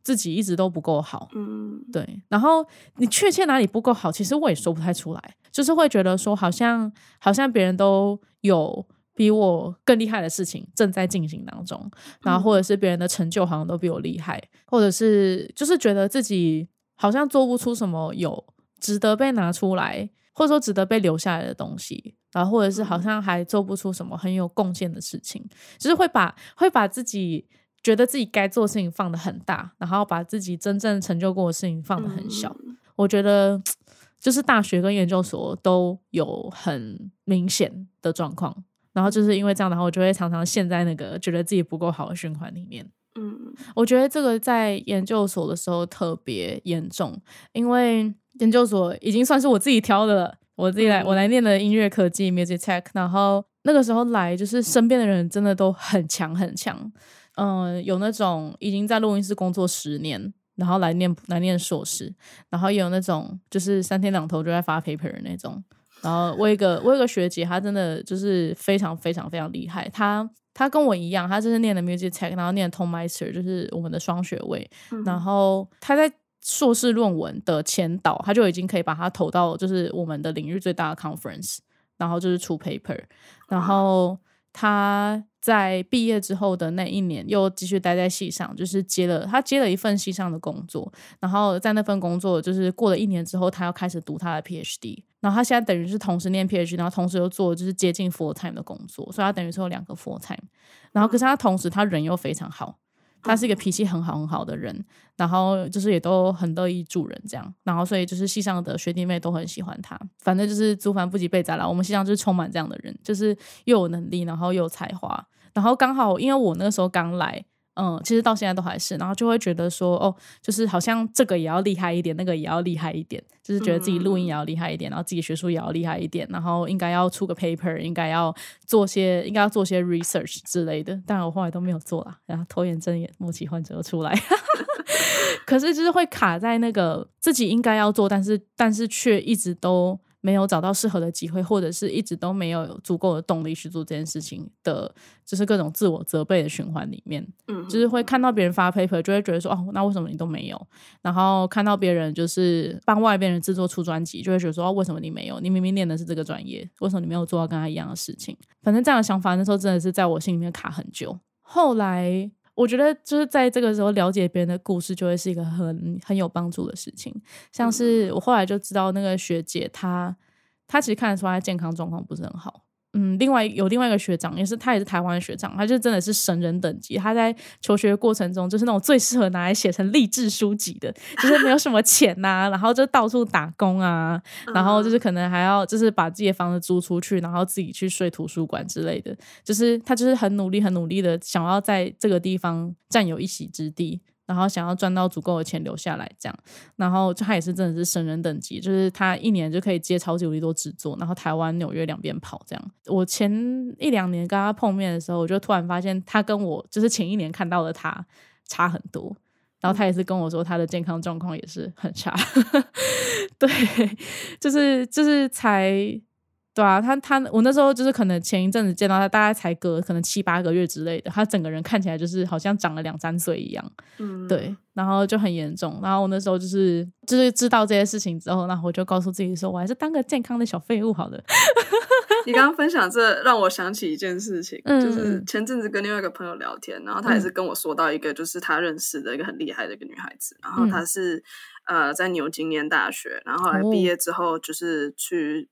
自己一直都不够好，嗯，对。然后你确切哪里不够好，其实我也说不太出来，就是会觉得说好像好像别人都有比我更厉害的事情正在进行当中，然后或者是别人的成就好像都比我厉害，或者是就是觉得自己好像做不出什么有值得被拿出来，或者说值得被留下来的东西，然后或者是好像还做不出什么很有贡献的事情，就是会把会把自己。觉得自己该做的事情放的很大，然后把自己真正成就过的事情放的很小。我觉得 [TSK] 就是大学跟研究所都有很明显的状况，然后就是因为这样的话，我就会常常陷在那个觉得自己不够好的循环里面。嗯，我觉得这个在研究所的时候特别严重，因为研究所已经算是我自己挑的了，我自己来我来念的音乐科技 music tech，然后那个时候来就是身边的人真的都很强很强。嗯，有那种已经在录音室工作十年，然后来念来念硕士，然后也有那种就是三天两头就在发 paper 的那种。然后我一个我有个学姐，她真的就是非常非常非常厉害。她她跟我一样，她就是念的 music tech，然后念 tone master，就是我们的双学位。然后她在硕士论文的前导，她就已经可以把它投到就是我们的领域最大的 conference，然后就是出 paper，然后。他在毕业之后的那一年，又继续待在戏上，就是接了他接了一份戏上的工作，然后在那份工作就是过了一年之后，他要开始读他的 PhD，然后他现在等于是同时念 PhD，然后同时又做就是接近 full time 的工作，所以他等于是有两个 full time，然后可是他同时他人又非常好。他是一个脾气很好很好的人，然后就是也都很乐意助人这样，然后所以就是系上的学弟妹都很喜欢他。反正就是租房不及被宰了，我们系上就是充满这样的人，就是又有能力，然后又有才华，然后刚好因为我那个时候刚来。嗯，其实到现在都还是，然后就会觉得说，哦，就是好像这个也要厉害一点，那个也要厉害一点，就是觉得自己录音也要厉害一点，然后自己学术也要厉害一点，然后应该要出个 paper，应该要做些，应该要做些 research 之类的。但我后来都没有做啦，然后拖延症也末期患者出来，[LAUGHS] 可是就是会卡在那个自己应该要做，但是但是却一直都。没有找到适合的机会，或者是一直都没有足够的动力去做这件事情的，就是各种自我责备的循环里面，嗯，就是会看到别人发 paper，就会觉得说，哦，那为什么你都没有？然后看到别人就是帮外边人制作出专辑，就会觉得说，哦，为什么你没有？你明明念的是这个专业，为什么你没有做到跟他一样的事情？反正这样的想法那时候真的是在我心里面卡很久。后来。我觉得就是在这个时候了解别人的故事，就会是一个很很有帮助的事情。像是我后来就知道那个学姐，她她其实看得出来健康状况不是很好。嗯，另外有另外一个学长，也是他也是台湾的学长，他就真的是神人等级。他在求学过程中，就是那种最适合拿来写成励志书籍的，就是没有什么钱呐，[LAUGHS] 然后就到处打工啊，然后就是可能还要就是把自己的房子租出去，然后自己去睡图书馆之类的。就是他就是很努力、很努力的想要在这个地方占有一席之地。然后想要赚到足够的钱留下来，这样，然后就他也是真的是神人等级，就是他一年就可以接超级无敌多制作，然后台湾、纽约两边跑这样。我前一两年跟他碰面的时候，我就突然发现他跟我就是前一年看到的他差很多，然后他也是跟我说他的健康状况也是很差，[LAUGHS] 对，就是就是才。对啊，他他我那时候就是可能前一阵子见到他，大概才隔可能七八个月之类的，他整个人看起来就是好像长了两三岁一样，嗯，对，然后就很严重。然后我那时候就是就是知道这些事情之后，然后我就告诉自己说，我还是当个健康的小废物好了。[LAUGHS] 你刚刚分享这让我想起一件事情，就是前阵子跟另外一个朋友聊天，然后他也是跟我说到一个，就是他认识的一个很厉害的一个女孩子，然后她是。呃，在牛津念大学，然后后来毕业之后，就是去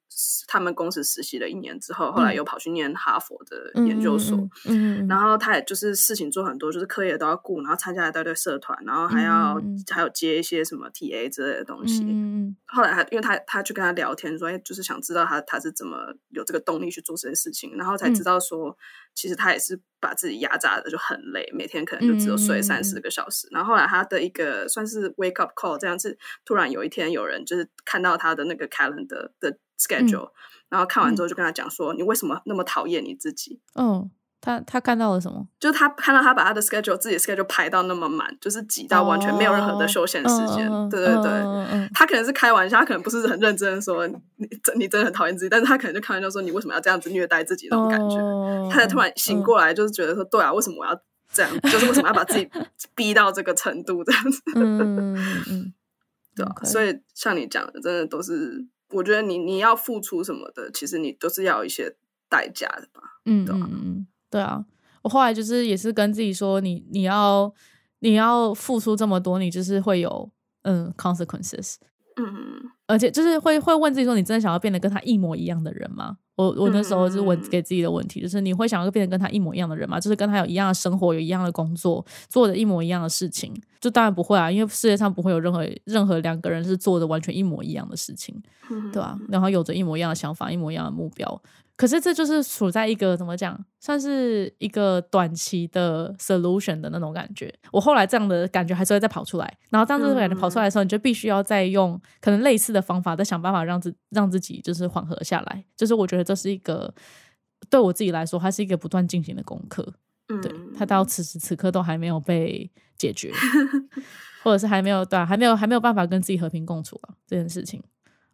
他们公司实习了一年之后，后来又跑去念哈佛的研究所。嗯，然后他也就是事情做很多，就是课业都要顾，然后参加一大堆社团，然后还要还有接一些什么 TA 之类的东西。嗯后来他因为他他去跟他聊天，说哎，就是想知道他他是怎么有这个动力去做这些事情，然后才知道说，其实他也是把自己压榨的就很累，每天可能就只有睡三四个小时。然后后来他的一个算是 wake up call 这样子。突然有一天，有人就是看到他的那个 calendar 的 schedule，然后看完之后就跟他讲说：“你为什么那么讨厌你自己？”嗯，他他看到了什么？就是他看到他把他的 schedule 自己的 schedule 排到那么满，就是挤到完全没有任何的休闲时间。对对对，他可能是开玩笑，他可能不是很认真的说你真你真的很讨厌自己，但是他可能就开玩笑说你为什么要这样子虐待自己那种感觉。他才突然醒过来，就是觉得说：“对啊，为什么我要？”这样就是为什么要把自己逼到这个程度这样子？嗯嗯，对啊，所以像你讲的，真的都是，我觉得你你要付出什么的，其实你都是要有一些代价的吧？嗯嗯嗯，对啊，我后来就是也是跟自己说，你你要你要付出这么多，你就是会有嗯 consequences。嗯，而且就是会会问自己说，你真的想要变得跟他一模一样的人吗？我我那时候就是问给自己的问题，就是你会想要变得跟他一模一样的人吗？就是跟他有一样的生活，有一样的工作，做的一模一样的事情？就当然不会啊，因为世界上不会有任何任何两个人是做的完全一模一样的事情，对吧？然后有着一模一样的想法，一模一样的目标。可是这就是处在一个怎么讲，算是一个短期的 solution 的那种感觉。我后来这样的感觉还是会再跑出来，然后当这种感觉跑出来的时候，你就必须要再用可能类似的方法，再想办法让自让自己就是缓和下来。就是我觉得这是一个对我自己来说，它是一个不断进行的功课。对，它到此时此刻都还没有被解决，或者是还没有对，还没有还没有办法跟自己和平共处啊这件事情。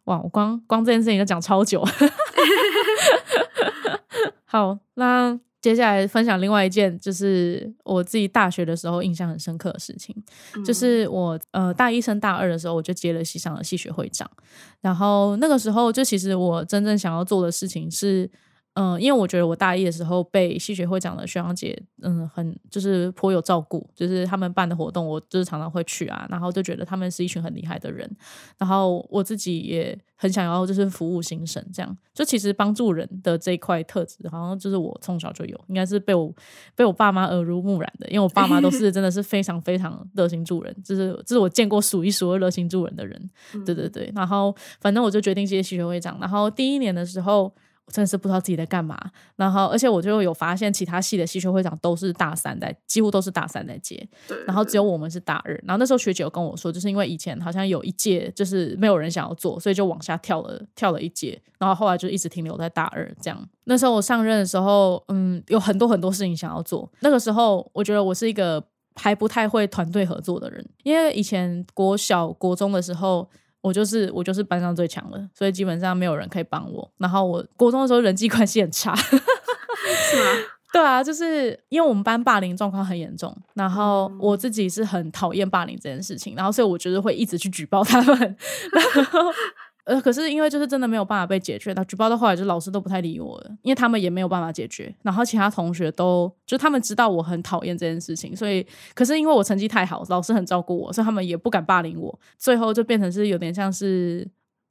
哇，我光光这件事情就讲超久。[LAUGHS] 好，那接下来分享另外一件，就是我自己大学的时候印象很深刻的事情，就是我呃大一升大二的时候，我就接了系上的系学会长，然后那个时候就其实我真正想要做的事情是。嗯，因为我觉得我大一的时候被系学会长的学长姐，嗯，很就是颇有照顾，就是他们办的活动，我就是常常会去啊，然后就觉得他们是一群很厉害的人，然后我自己也很想要就是服务新生，这样就其实帮助人的这一块特质，好像就是我从小就有，应该是被我被我爸妈耳濡目染的，因为我爸妈都是 [LAUGHS] 真的是非常非常热心助人，就是这是我见过数一数二热心助人的人，对对对，然后反正我就决定接系学会长，然后第一年的时候。我真的是不知道自己在干嘛，然后而且我就有发现，其他系的系学会长都是大三在，几乎都是大三在接，然后只有我们是大二。然后那时候学姐有跟我说，就是因为以前好像有一届就是没有人想要做，所以就往下跳了跳了一届，然后后来就一直停留在大二这样。那时候我上任的时候，嗯，有很多很多事情想要做。那个时候我觉得我是一个还不太会团队合作的人，因为以前国小国中的时候。我就是我就是班上最强的，所以基本上没有人可以帮我。然后我国中的时候人际关系很差，[LAUGHS] 是吗？对啊，就是因为我们班霸凌状况很严重，然后我自己是很讨厌霸凌这件事情，然后所以我就是会一直去举报他们。[LAUGHS] 呃，可是因为就是真的没有办法被解决，那举报到后来就老师都不太理我了，因为他们也没有办法解决。然后其他同学都就他们知道我很讨厌这件事情，所以可是因为我成绩太好，老师很照顾我，所以他们也不敢霸凌我。最后就变成是有点像是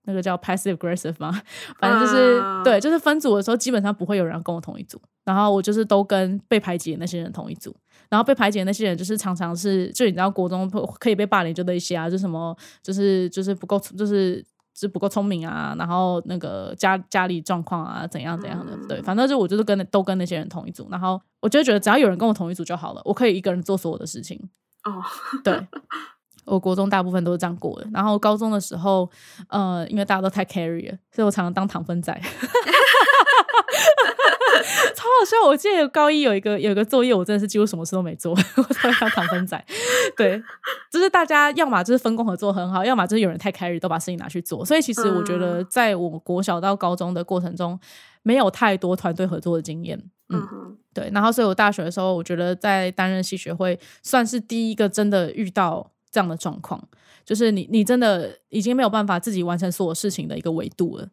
那个叫 passive aggressive 嘛，反正就是对，就是分组的时候基本上不会有人跟我同一组，然后我就是都跟被排挤的那些人同一组，然后被排挤的那些人就是常常是就你知道国中可以被霸凌就那些啊，就什么就是就是不够就是。是不够聪明啊，然后那个家家里状况啊，怎样怎样的，对，反正就我就是跟都跟那些人同一组，然后我就觉得只要有人跟我同一组就好了，我可以一个人做所有的事情。哦，对，[LAUGHS] 我国中大部分都是这样过的，然后高中的时候，呃，因为大家都太 carry 了，所以我常常当糖分仔。[LAUGHS] [LAUGHS] 超好笑！我记得高一有一个有一个作业，我真的是几乎什么事都没做，[LAUGHS] 我在当糖分仔。对，就是大家要么就是分工合作很好，要么就是有人太 carry 都把事情拿去做。所以其实我觉得，在我国小到高中的过程中，没有太多团队合作的经验。嗯，对。然后，所以我大学的时候，我觉得在担任系学会，算是第一个真的遇到这样的状况，就是你你真的已经没有办法自己完成所有事情的一个维度了。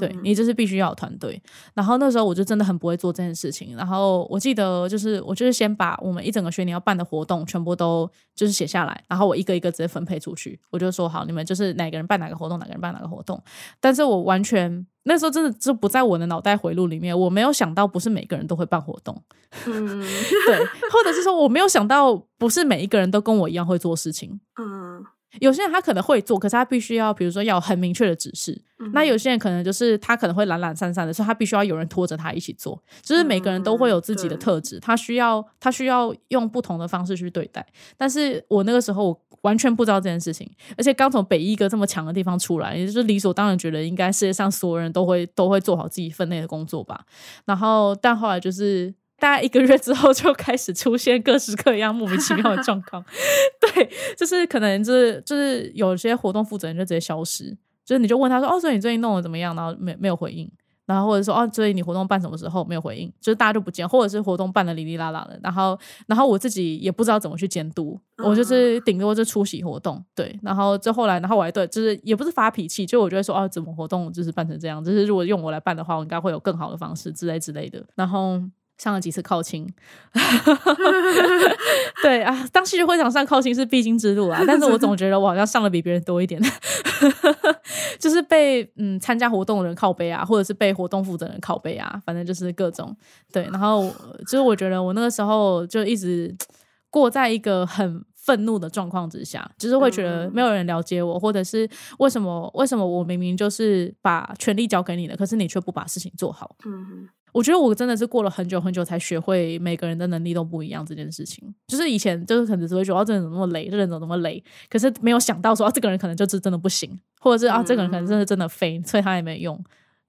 对你就是必须要有团队，然后那时候我就真的很不会做这件事情。然后我记得就是我就是先把我们一整个学年要办的活动全部都就是写下来，然后我一个一个直接分配出去。我就说好，你们就是哪个人办哪个活动，哪个人办哪个活动。但是我完全那时候真的就不在我的脑袋回路里面，我没有想到不是每个人都会办活动，嗯，对，或者是说我没有想到不是每一个人都跟我一样会做事情，嗯。有些人他可能会做，可是他必须要，比如说要很明确的指示。那有些人可能就是他可能会懒懒散散的，所以他必须要有人拖着他一起做。就是每个人都会有自己的特质，他需要他需要用不同的方式去对待。但是我那个时候我完全不知道这件事情，而且刚从北一个这么强的地方出来，也就是理所当然觉得应该世界上所有人都会都会做好自己分内的工作吧。然后但后来就是。大概一个月之后，就开始出现各式各样莫名其妙的状况。[LAUGHS] 对，就是可能就是就是有些活动负责人就直接消失，就是你就问他说：“哦，所以你最近弄的怎么样？”然后没没有回应，然后或者说哦，所以你活动办什么时候？没有回应，就是大家就不见，或者是活动办的哩哩啦啦的，然后然后我自己也不知道怎么去监督，我就是顶多就出席活动，对，然后就后来，然后我还对，就是也不是发脾气，就我觉得说哦，怎么活动就是办成这样，就是如果用我来办的话，我应该会有更好的方式之类之类的，然后。上了几次靠亲，[LAUGHS] 对啊，当戏剧会场上靠亲是必经之路啊。但是我总觉得我好像上的比别人多一点，[LAUGHS] 就是被嗯参加活动的人靠背啊，或者是被活动负责人靠背啊，反正就是各种对。然后就是我觉得我那个时候就一直过在一个很愤怒的状况之下，就是会觉得没有人了解我，或者是为什么为什么我明明就是把权力交给你了，可是你却不把事情做好。嗯。我觉得我真的是过了很久很久才学会每个人的能力都不一样这件事情。就是以前就是可能只会觉得这人怎么那么雷，这人怎么那么雷，可是没有想到说啊，这个人可能就是真的不行，或者是啊，这个人可能真的真的废，所以他也没用。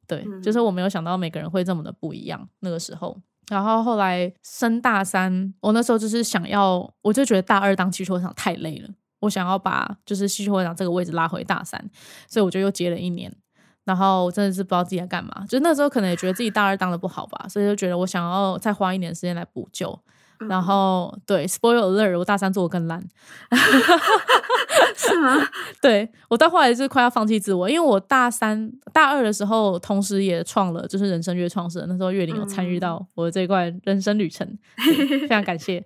对，就是我没有想到每个人会这么的不一样。那个时候，然后后来升大三，我那时候就是想要，我就觉得大二当汽球会长太累了，我想要把就是戏剧会长这个位置拉回大三，所以我就又接了一年。然后我真的是不知道自己在干嘛，就那时候可能也觉得自己大二当的不好吧，所以就觉得我想要再花一年时间来补救。然后对，spoil alert，我大三做的更烂，[LAUGHS] 是吗？对我到后来是快要放弃自我，因为我大三、大二的时候，同时也创了就是人生月创社，那时候月龄有参与到我的这一段人生旅程，非常感谢。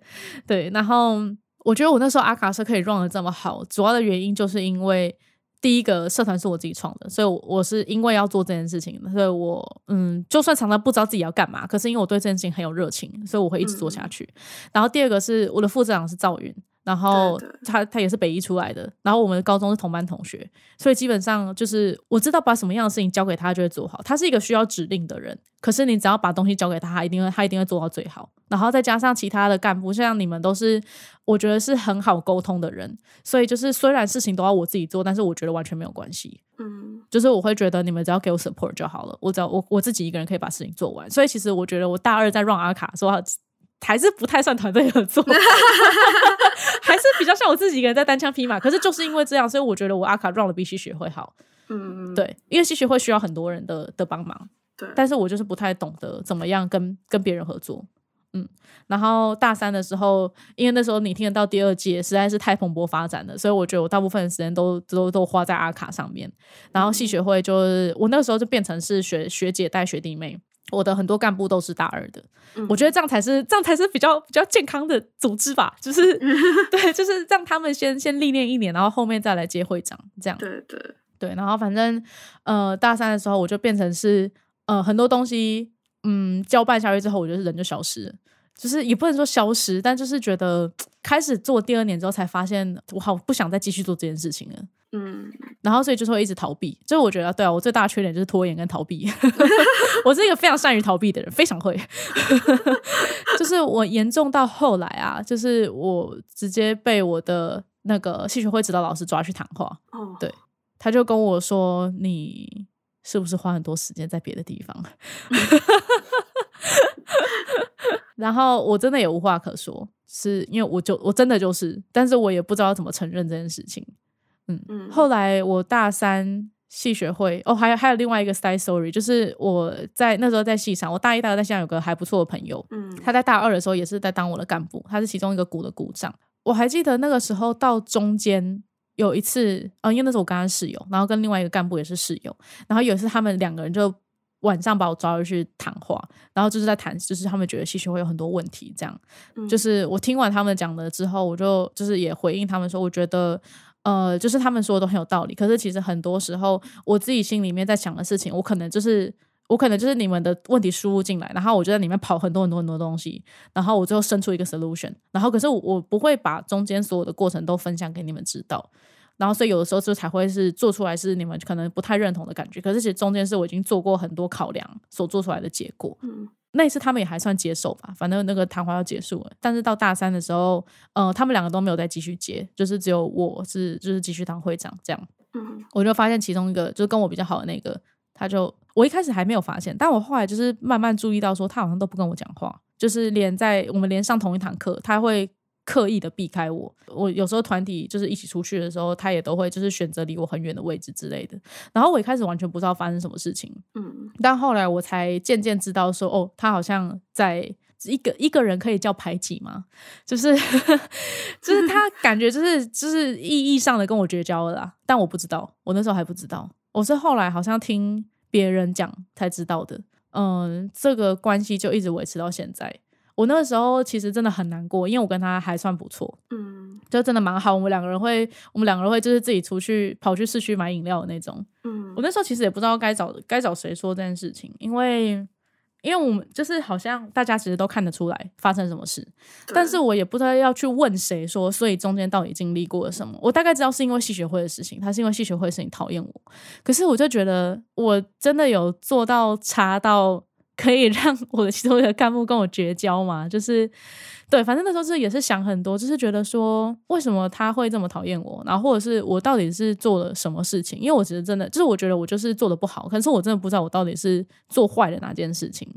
对，然后我觉得我那时候阿卡社可以 run 的这么好，主要的原因就是因为。第一个社团是我自己创的，所以我是因为要做这件事情，所以我嗯，就算常常不知道自己要干嘛，可是因为我对这件事情很有热情，所以我会一直做下去。然后第二个是我的副社长是赵云。然后他他也是北医出来的，然后我们高中是同班同学，所以基本上就是我知道把什么样的事情交给他就会做好。他是一个需要指令的人，可是你只要把东西交给他，他一定会他一定会做到最好。然后再加上其他的干部，像你们都是我觉得是很好沟通的人，所以就是虽然事情都要我自己做，但是我觉得完全没有关系。嗯，就是我会觉得你们只要给我 support 就好了，我只要我我自己一个人可以把事情做完。所以其实我觉得我大二在 run 阿卡说。还是不太算团队合作，[LAUGHS] 还是比较像我自己一个人在单枪匹马。可是就是因为这样，所以我觉得我阿卡 run 的比吸血会好。嗯，对，因为吸血会需要很多人的的帮忙。对，但是我就是不太懂得怎么样跟跟别人合作。嗯，然后大三的时候，因为那时候你听得到第二届实在是太蓬勃发展了，所以我觉得我大部分的时间都都都花在阿卡上面。然后戏学会就是我那个时候就变成是学学姐带学弟妹。我的很多干部都是大二的，我觉得这样才是这样才是比较比较健康的组织吧，就是 [LAUGHS] 对，就是让他们先先历练一年，然后后面再来接会长，这样对对对，然后反正呃大三的时候我就变成是呃很多东西嗯交办下去之后，我觉得人就消失了。就是也不能说消失，但就是觉得 [TSK] 开始做第二年之后，才发现我好不想再继续做这件事情了。嗯，然后所以就是会一直逃避。就是我觉得，对啊，我最大的缺点就是拖延跟逃避。[LAUGHS] 我是一个非常善于逃避的人，非常会。[LAUGHS] 就是我严重到后来啊，就是我直接被我的那个戏学会指导老师抓去谈话。哦，对，他就跟我说：“你是不是花很多时间在别的地方？” [LAUGHS] 然后我真的也无话可说，是因为我就我真的就是，但是我也不知道怎么承认这件事情。嗯嗯。后来我大三系学会哦，还有还有另外一个 side story，就是我在那时候在戏上，我大一、大二在戏上有个还不错的朋友，嗯，他在大二的时候也是在当我的干部，他是其中一个股的股长。我还记得那个时候到中间有一次，呃，因为那时候我跟他室友，然后跟另外一个干部也是室友，然后有一次他们两个人就。晚上把我抓回去谈话，然后就是在谈，就是他们觉得戏学会有很多问题，这样。就是我听完他们讲的之后，我就就是也回应他们说，我觉得呃，就是他们说的都很有道理。可是其实很多时候，我自己心里面在想的事情，我可能就是我可能就是你们的问题输入进来，然后我就在里面跑很多很多很多东西，然后我最后生出一个 solution，然后可是我我不会把中间所有的过程都分享给你们知道。然后，所以有的时候就才会是做出来是你们可能不太认同的感觉。可是其实中间是我已经做过很多考量所做出来的结果。那一次他们也还算接受吧。反正那个谈话要结束了，但是到大三的时候，呃，他们两个都没有再继续接，就是只有我是就是继续当会长这样。嗯，我就发现其中一个就是跟我比较好的那个，他就我一开始还没有发现，但我后来就是慢慢注意到说，他好像都不跟我讲话，就是连在我们连上同一堂课，他会。刻意的避开我。我有时候团体就是一起出去的时候，他也都会就是选择离我很远的位置之类的。然后我一开始完全不知道发生什么事情，嗯，但后来我才渐渐知道说，哦，他好像在。一个一个人可以叫排挤吗？就是 [LAUGHS] 就是他感觉就是就是意义上的跟我绝交了啦，但我不知道，我那时候还不知道，我是后来好像听别人讲才知道的。嗯，这个关系就一直维持到现在。我那个时候其实真的很难过，因为我跟他还算不错，嗯，就真的蛮好。我们两个人会，我们两个人会就是自己出去跑去市区买饮料的那种。嗯，我那时候其实也不知道该找该找谁说这件事情，因为。因为我们就是好像大家其实都看得出来发生什么事，但是我也不知道要去问谁说，所以中间到底经历过了什么。我大概知道是因为系学会的事情，他是因为系学会的事情讨厌我，可是我就觉得我真的有做到差到可以让我的其中一个干部跟我绝交吗？[LAUGHS] 就是。对，反正那时候是也是想很多，就是觉得说为什么他会这么讨厌我，然后或者是我到底是做了什么事情？因为我其实真的就是我觉得我就是做的不好，可是我真的不知道我到底是做坏了哪件事情。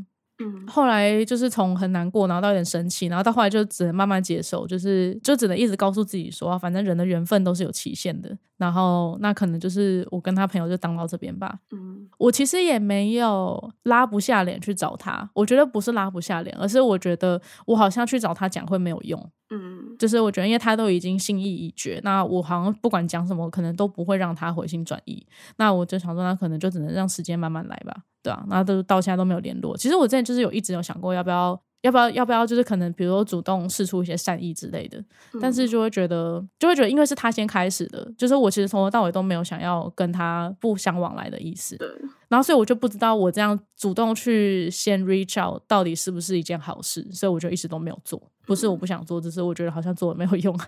嗯，后来就是从很难过，然后到有点生气，然后到后来就只能慢慢接受，就是就只能一直告诉自己说，反正人的缘分都是有期限的。然后那可能就是我跟他朋友就当到这边吧。嗯，我其实也没有拉不下脸去找他，我觉得不是拉不下脸，而是我觉得我好像去找他讲会没有用。嗯，就是我觉得因为他都已经心意已决，那我好像不管讲什么，可能都不会让他回心转意。那我就想说，那可能就只能让时间慢慢来吧。对啊，那都到现在都没有联络。其实我之前就是有一直有想过，要不要，要不要，要不要，就是可能比如说主动试出一些善意之类的。但是就会觉得，就会觉得，因为是他先开始的，就是我其实从头到尾都没有想要跟他不相往来的意思。对。然后所以我就不知道我这样主动去先 reach out 到底是不是一件好事，所以我就一直都没有做。不是我不想做，只是我觉得好像做了没有用。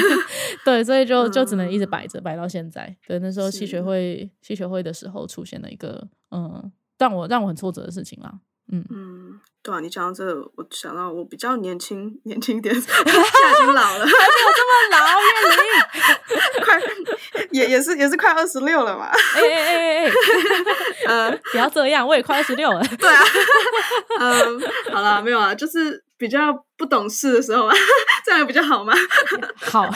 [LAUGHS] 对，所以就就只能一直摆着，摆到现在。对，那时候戏学会戏学会的时候出现了一个嗯。让我让我很挫折的事情啦，嗯嗯，对啊，你讲到这，我想到我比较年轻年轻一点，现在已经老了，还有这么老，月 [LAUGHS] 龄快也也是也是快二十六了嘛，哎哎哎哎，呃，[LAUGHS] 不要这样，我也快二十六了，对啊，嗯，好了，没有啊，就是比较不懂事的时候啊，[LAUGHS] 这样比较好吗？好，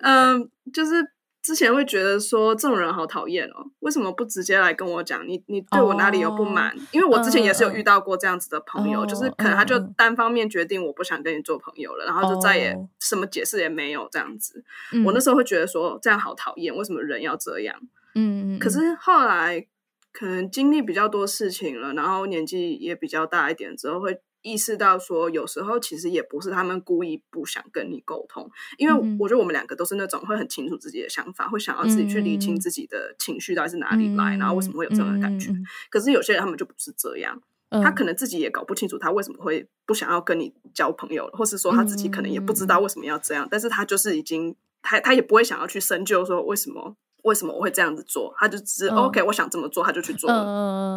嗯，就是。之前会觉得说这种人好讨厌哦，为什么不直接来跟我讲？你你对我哪里有不满？因为我之前也是有遇到过这样子的朋友，就是可能他就单方面决定我不想跟你做朋友了，然后就再也什么解释也没有这样子。我那时候会觉得说这样好讨厌，为什么人要这样？嗯，可是后来可能经历比较多事情了，然后年纪也比较大一点之后会。意识到说，有时候其实也不是他们故意不想跟你沟通，因为我觉得我们两个都是那种会很清楚自己的想法，会想要自己去理清自己的情绪到底是哪里来，然后为什么会有这样的感觉。可是有些人他们就不是这样，他可能自己也搞不清楚他为什么会不想要跟你交朋友，或是说他自己可能也不知道为什么要这样，但是他就是已经他他也不会想要去深究说为什么。为什么我会这样子做？他就只是 OK，我想这么做，他就去做。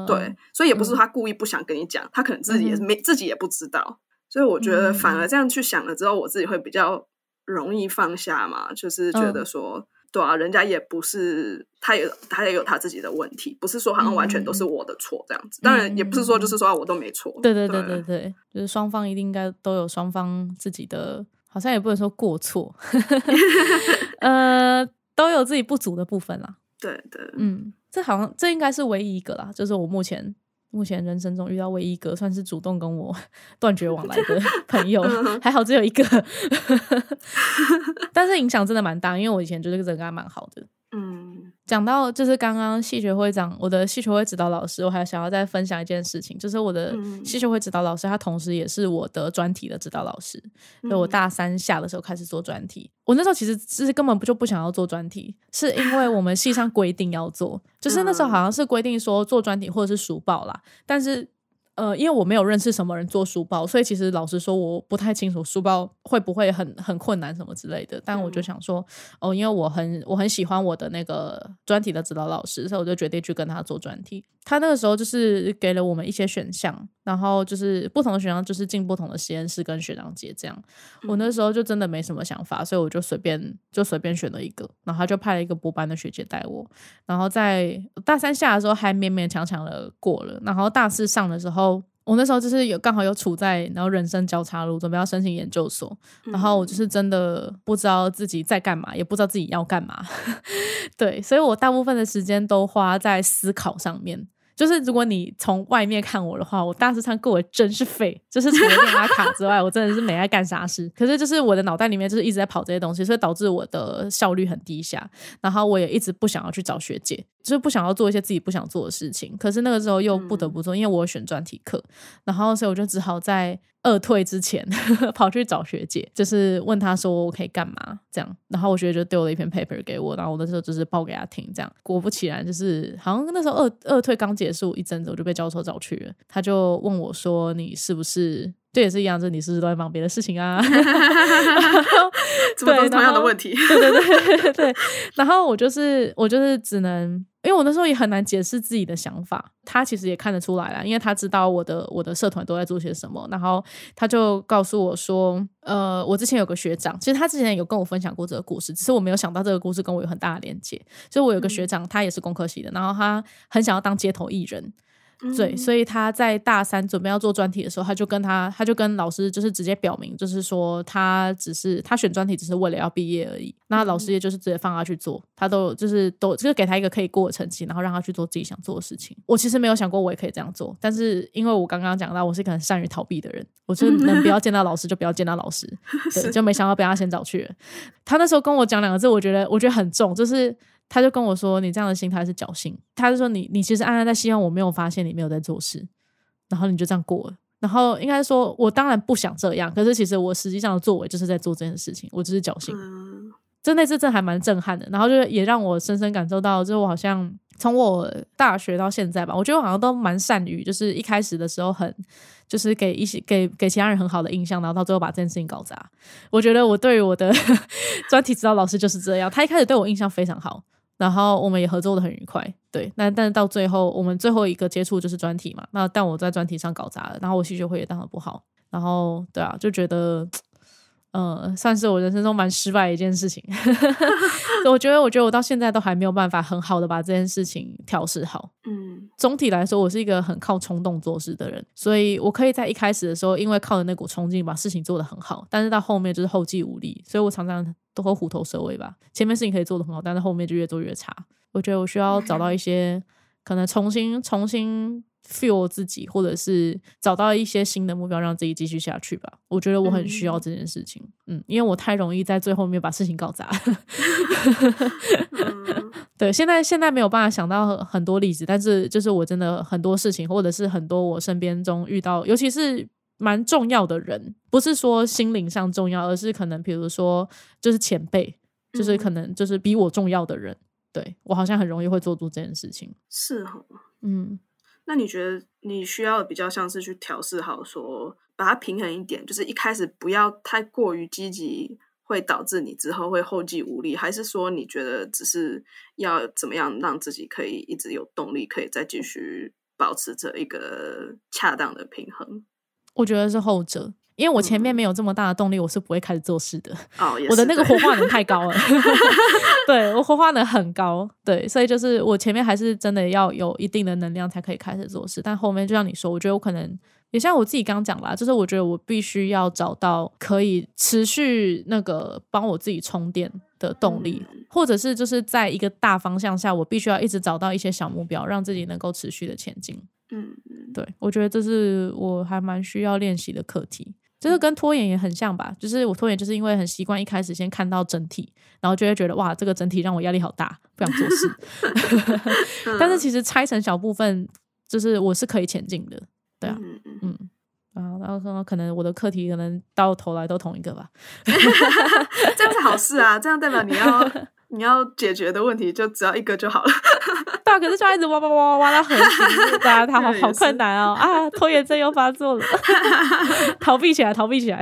对，所以也不是他故意不想跟你讲，他可能自己也没自己也不知道。所以我觉得反而这样去想了之后，我自己会比较容易放下嘛，就是觉得说，对啊，人家也不是，他也他也有他自己的问题，不是说好像完全都是我的错这样子。当然也不是说就是说我都没错。对对对对对，就是双方一定应该都有双方自己的，好像也不能说过错。[LAUGHS] [LAUGHS] 呃。都有自己不足的部分啦。对对，嗯，这好像这应该是唯一一个啦，就是我目前目前人生中遇到唯一一个算是主动跟我 [LAUGHS] 断绝往来的 [LAUGHS] 朋友，还好只有一个，[LAUGHS] 但是影响真的蛮大，因为我以前觉得这个人还蛮好的。嗯，讲到就是刚刚戏学会长，我的戏学会指导老师，我还想要再分享一件事情，就是我的戏学会指导老师，他同时也是我的专题的指导老师。就我大三下的时候开始做专题，我那时候其实其实根本不就不想要做专题，是因为我们系上规定要做，就是那时候好像是规定说做专题或者是书报啦，但是。呃，因为我没有认识什么人做书包，所以其实老实说，我不太清楚书包会不会很很困难什么之类的。但我就想说，哦，因为我很我很喜欢我的那个专题的指导老师，所以我就决定去跟他做专题。他那个时候就是给了我们一些选项，然后就是不同的选项就是进不同的实验室跟学长姐这样。我那时候就真的没什么想法，所以我就随便就随便选了一个，然后他就派了一个博班的学姐带我，然后在大三下的时候还勉勉强强的过了，然后大四上的时候。我那时候就是有刚好有处在然后人生交叉路，准备要申请研究所，然后我就是真的不知道自己在干嘛，也不知道自己要干嘛，[LAUGHS] 对，所以我大部分的时间都花在思考上面。就是如果你从外面看我的话，我大四上过得真是废，就是除了练阿卡之外，我真的是没爱干啥事。[LAUGHS] 可是就是我的脑袋里面就是一直在跑这些东西，所以导致我的效率很低下。然后我也一直不想要去找学姐，就是不想要做一些自己不想做的事情。可是那个时候又不得不做，因为我选专题课，然后所以我就只好在。二退之前 [LAUGHS] 跑去找学姐，就是问她说我可以干嘛这样，然后我学姐就丢了一篇 paper 给我，然后我那时候就是报给她听这样。果不其然，就是好像那时候二二退刚结束一阵子，我就被教授找去了。他就问我说：“你是不是？”这也是一样，就是你是不是都在忙别的事情啊？[LAUGHS] 对，同样的问题。对对对 [LAUGHS] 对。然后我就是我就是只能，因为我那时候也很难解释自己的想法。他其实也看得出来了，因为他知道我的我的社团都在做些什么。然后他就告诉我说：“呃，我之前有个学长，其实他之前有跟我分享过这个故事，只是我没有想到这个故事跟我有很大的连接。就我有个学长，他也是工科系的，然后他很想要当街头艺人。”对，所以他在大三准备要做专题的时候，他就跟他，他就跟老师就是直接表明，就是说他只是他选专题只是为了要毕业而已。那老师也就是直接放他去做，他都就是都就是给他一个可以过的成绩，然后让他去做自己想做的事情。我其实没有想过我也可以这样做，但是因为我刚刚讲到我是一个很善于逃避的人，我就 [LAUGHS] 能不要见到老师就不要见到老师，[LAUGHS] 对，就没想到被他先找去了。他那时候跟我讲两个字，我觉得我觉得很重，就是。他就跟我说：“你这样的心态是侥幸。”他就说：“你你其实暗暗在希望我没有发现你没有在做事，然后你就这样过了。然后应该说，我当然不想这样，可是其实我实际上的作为就是在做这件事情，我只是侥幸。就那次真还蛮震撼的，然后就也让我深深感受到，就是我好像从我大学到现在吧，我觉得我好像都蛮善于，就是一开始的时候很就是给一些给给其他人很好的印象，然后到最后把这件事情搞砸。我觉得我对于我的 [LAUGHS] 专题指导老师就是这样，他一开始对我印象非常好。”然后我们也合作的很愉快，对。那但是到最后，我们最后一个接触就是专题嘛。那但我在专题上搞砸了，然后我戏剧会也当的不好。然后对啊，就觉得，呃，算是我人生中蛮失败的一件事情。[LAUGHS] 我觉得，我觉得我到现在都还没有办法很好的把这件事情调试好。嗯，总体来说，我是一个很靠冲动做事的人，所以我可以在一开始的时候，因为靠着那股冲劲把事情做得很好，但是到后面就是后继无力，所以我常常。都会虎头蛇尾吧，前面事情可以做得很好，但是后面就越做越差。我觉得我需要找到一些可能重新重新 feel 自己，或者是找到一些新的目标，让自己继续下去吧。我觉得我很需要这件事情，嗯，因为我太容易在最后面把事情搞砸。[LAUGHS] 对，现在现在没有办法想到很多例子，但是就是我真的很多事情，或者是很多我身边中遇到，尤其是。蛮重要的人，不是说心灵上重要，而是可能比如说就是前辈，就是可能就是比我重要的人，对我好像很容易会做出这件事情。是哈，嗯，那你觉得你需要比较像是去调试好，说把它平衡一点，就是一开始不要太过于积极，会导致你之后会后继无力，还是说你觉得只是要怎么样让自己可以一直有动力，可以再继续保持着一个恰当的平衡？我觉得是后者，因为我前面没有这么大的动力，我是不会开始做事的。哦，我的那个活化能 [LAUGHS] 太高了，[LAUGHS] 对我活化能很高，对，所以就是我前面还是真的要有一定的能量才可以开始做事。但后面就像你说，我觉得我可能也像我自己刚刚讲啦，就是我觉得我必须要找到可以持续那个帮我自己充电的动力，或者是就是在一个大方向下，我必须要一直找到一些小目标，让自己能够持续的前进。嗯，对，我觉得这是我还蛮需要练习的课题，就是跟拖延也很像吧。就是我拖延，就是因为很习惯一开始先看到整体，然后就会觉得哇，这个整体让我压力好大，不想做事。[LAUGHS] 但是其实拆成小部分，就是我是可以前进的。对啊，嗯啊，然后说可能我的课题可能到头来都同一个吧，[LAUGHS] 这样是好事啊，这样代表你要。你要解决的问题就只要一个就好了，[LAUGHS] 对啊，可是就一直挖挖挖挖挖到很心，对啊，[LAUGHS] 他好好困难哦啊，拖延症又发作了，[LAUGHS] 逃避起来，逃避起来。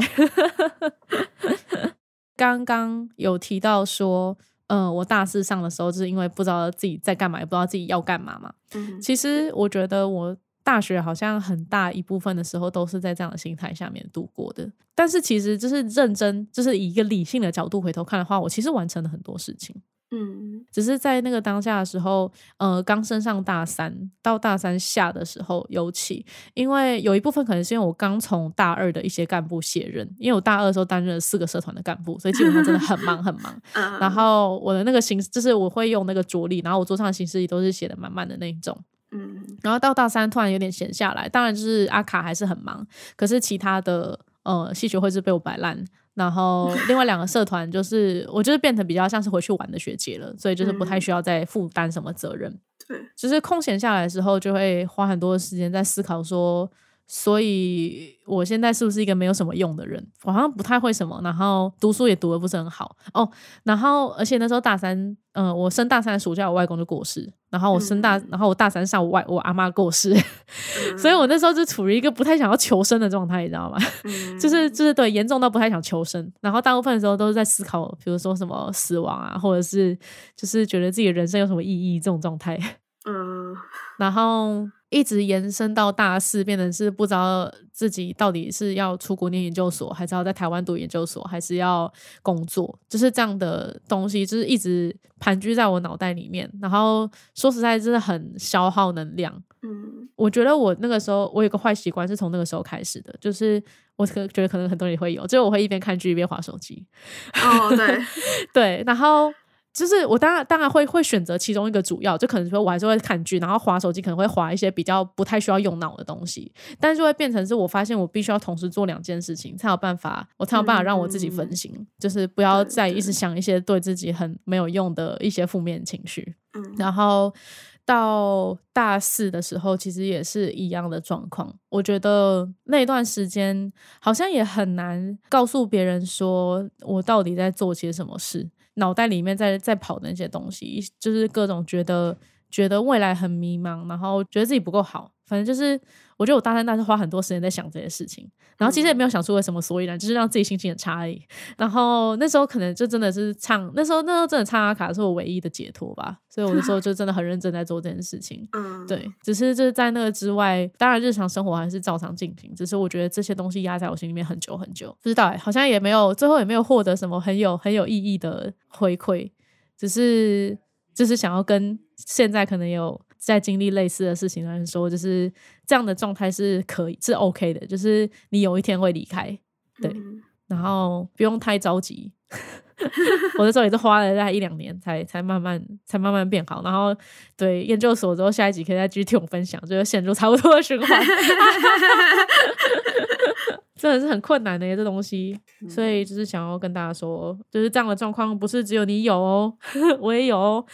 刚刚有提到说，嗯，我大四上的时候，就是因为不知道自己在干嘛，也不知道自己要干嘛嘛。嗯，其实我觉得我。大学好像很大一部分的时候都是在这样的心态下面度过的，但是其实就是认真，就是以一个理性的角度回头看的话，我其实完成了很多事情。嗯，只是在那个当下的时候，呃，刚升上大三到大三下的时候，尤其因为有一部分可能是因为我刚从大二的一些干部卸任，因为我大二的时候担任了四个社团的干部，所以基本上真的很忙很忙。[LAUGHS] 然后我的那个形，就是我会用那个着力，然后我桌上的形式里都是写的满满的那一种。嗯，然后到大三突然有点闲下来，当然就是阿卡还是很忙，可是其他的呃戏学会是被我摆烂。然后另外两个社团就是，我就是变成比较像是回去玩的学姐了，所以就是不太需要再负担什么责任。对，只是空闲下来的时候，就会花很多时间在思考说。所以，我现在是不是一个没有什么用的人？我好像不太会什么，然后读书也读的不是很好哦。然后，而且那时候大三，嗯，我升大三的暑假，我外公就过世。然后我升大，然后我大三上，我外我阿妈过世。[LAUGHS] 所以我那时候就处于一个不太想要求生的状态，你知道吗？[LAUGHS] 就是就是对，严重到不太想求生。然后大部分的时候都是在思考，比如说什么死亡啊，或者是就是觉得自己人生有什么意义这种状态。嗯，[LAUGHS] 然后。一直延伸到大四，变成是不知道自己到底是要出国念研究所，还是要在台湾读研究所，还是要工作，就是这样的东西，就是一直盘踞在我脑袋里面。然后说实在，真的很消耗能量。嗯，我觉得我那个时候，我有个坏习惯是从那个时候开始的，就是我可觉得可能很多人也会有，就是我会一边看剧一边划手机。哦，对 [LAUGHS] 对，然后。就是我当然当然会会选择其中一个主要，就可能说我还是会看剧，然后划手机可能会划一些比较不太需要用脑的东西，但是就会变成是我发现我必须要同时做两件事情才有办法，我才有办法让我自己分心，就是不要再一直想一些对自己很没有用的一些负面情绪。嗯，然后到大四的时候，其实也是一样的状况。我觉得那段时间好像也很难告诉别人说我到底在做些什么事。脑袋里面在在跑的那些东西，就是各种觉得觉得未来很迷茫，然后觉得自己不够好。反正就是，我觉得我大三、大四花很多时间在想这些事情，然后其实也没有想出为什么所以然，就是让自己心情很差而已。然后那时候可能就真的是唱，那时候那时候真的唱阿卡是我唯一的解脱吧。所以我那时候就真的很认真在做这件事情。[LAUGHS] 嗯，对，只是就是在那个之外，当然日常生活还是照常进行。只是我觉得这些东西压在我心里面很久很久，不知道哎，好像也没有最后也没有获得什么很有很有意义的回馈，只是就是想要跟现在可能有。在经历类似的事情的人说，就是这样的状态是可以是 OK 的，就是你有一天会离开，对，然后不用太着急。[LAUGHS] 我那时候也是花了大概一两年才才慢慢才慢慢变好，然后对研究所之后下一集可以再继续听我分享，就陷入差不多的循环，[LAUGHS] 真的是很困难的这东西，所以就是想要跟大家说，就是这样的状况不是只有你有哦，[LAUGHS] 我也有。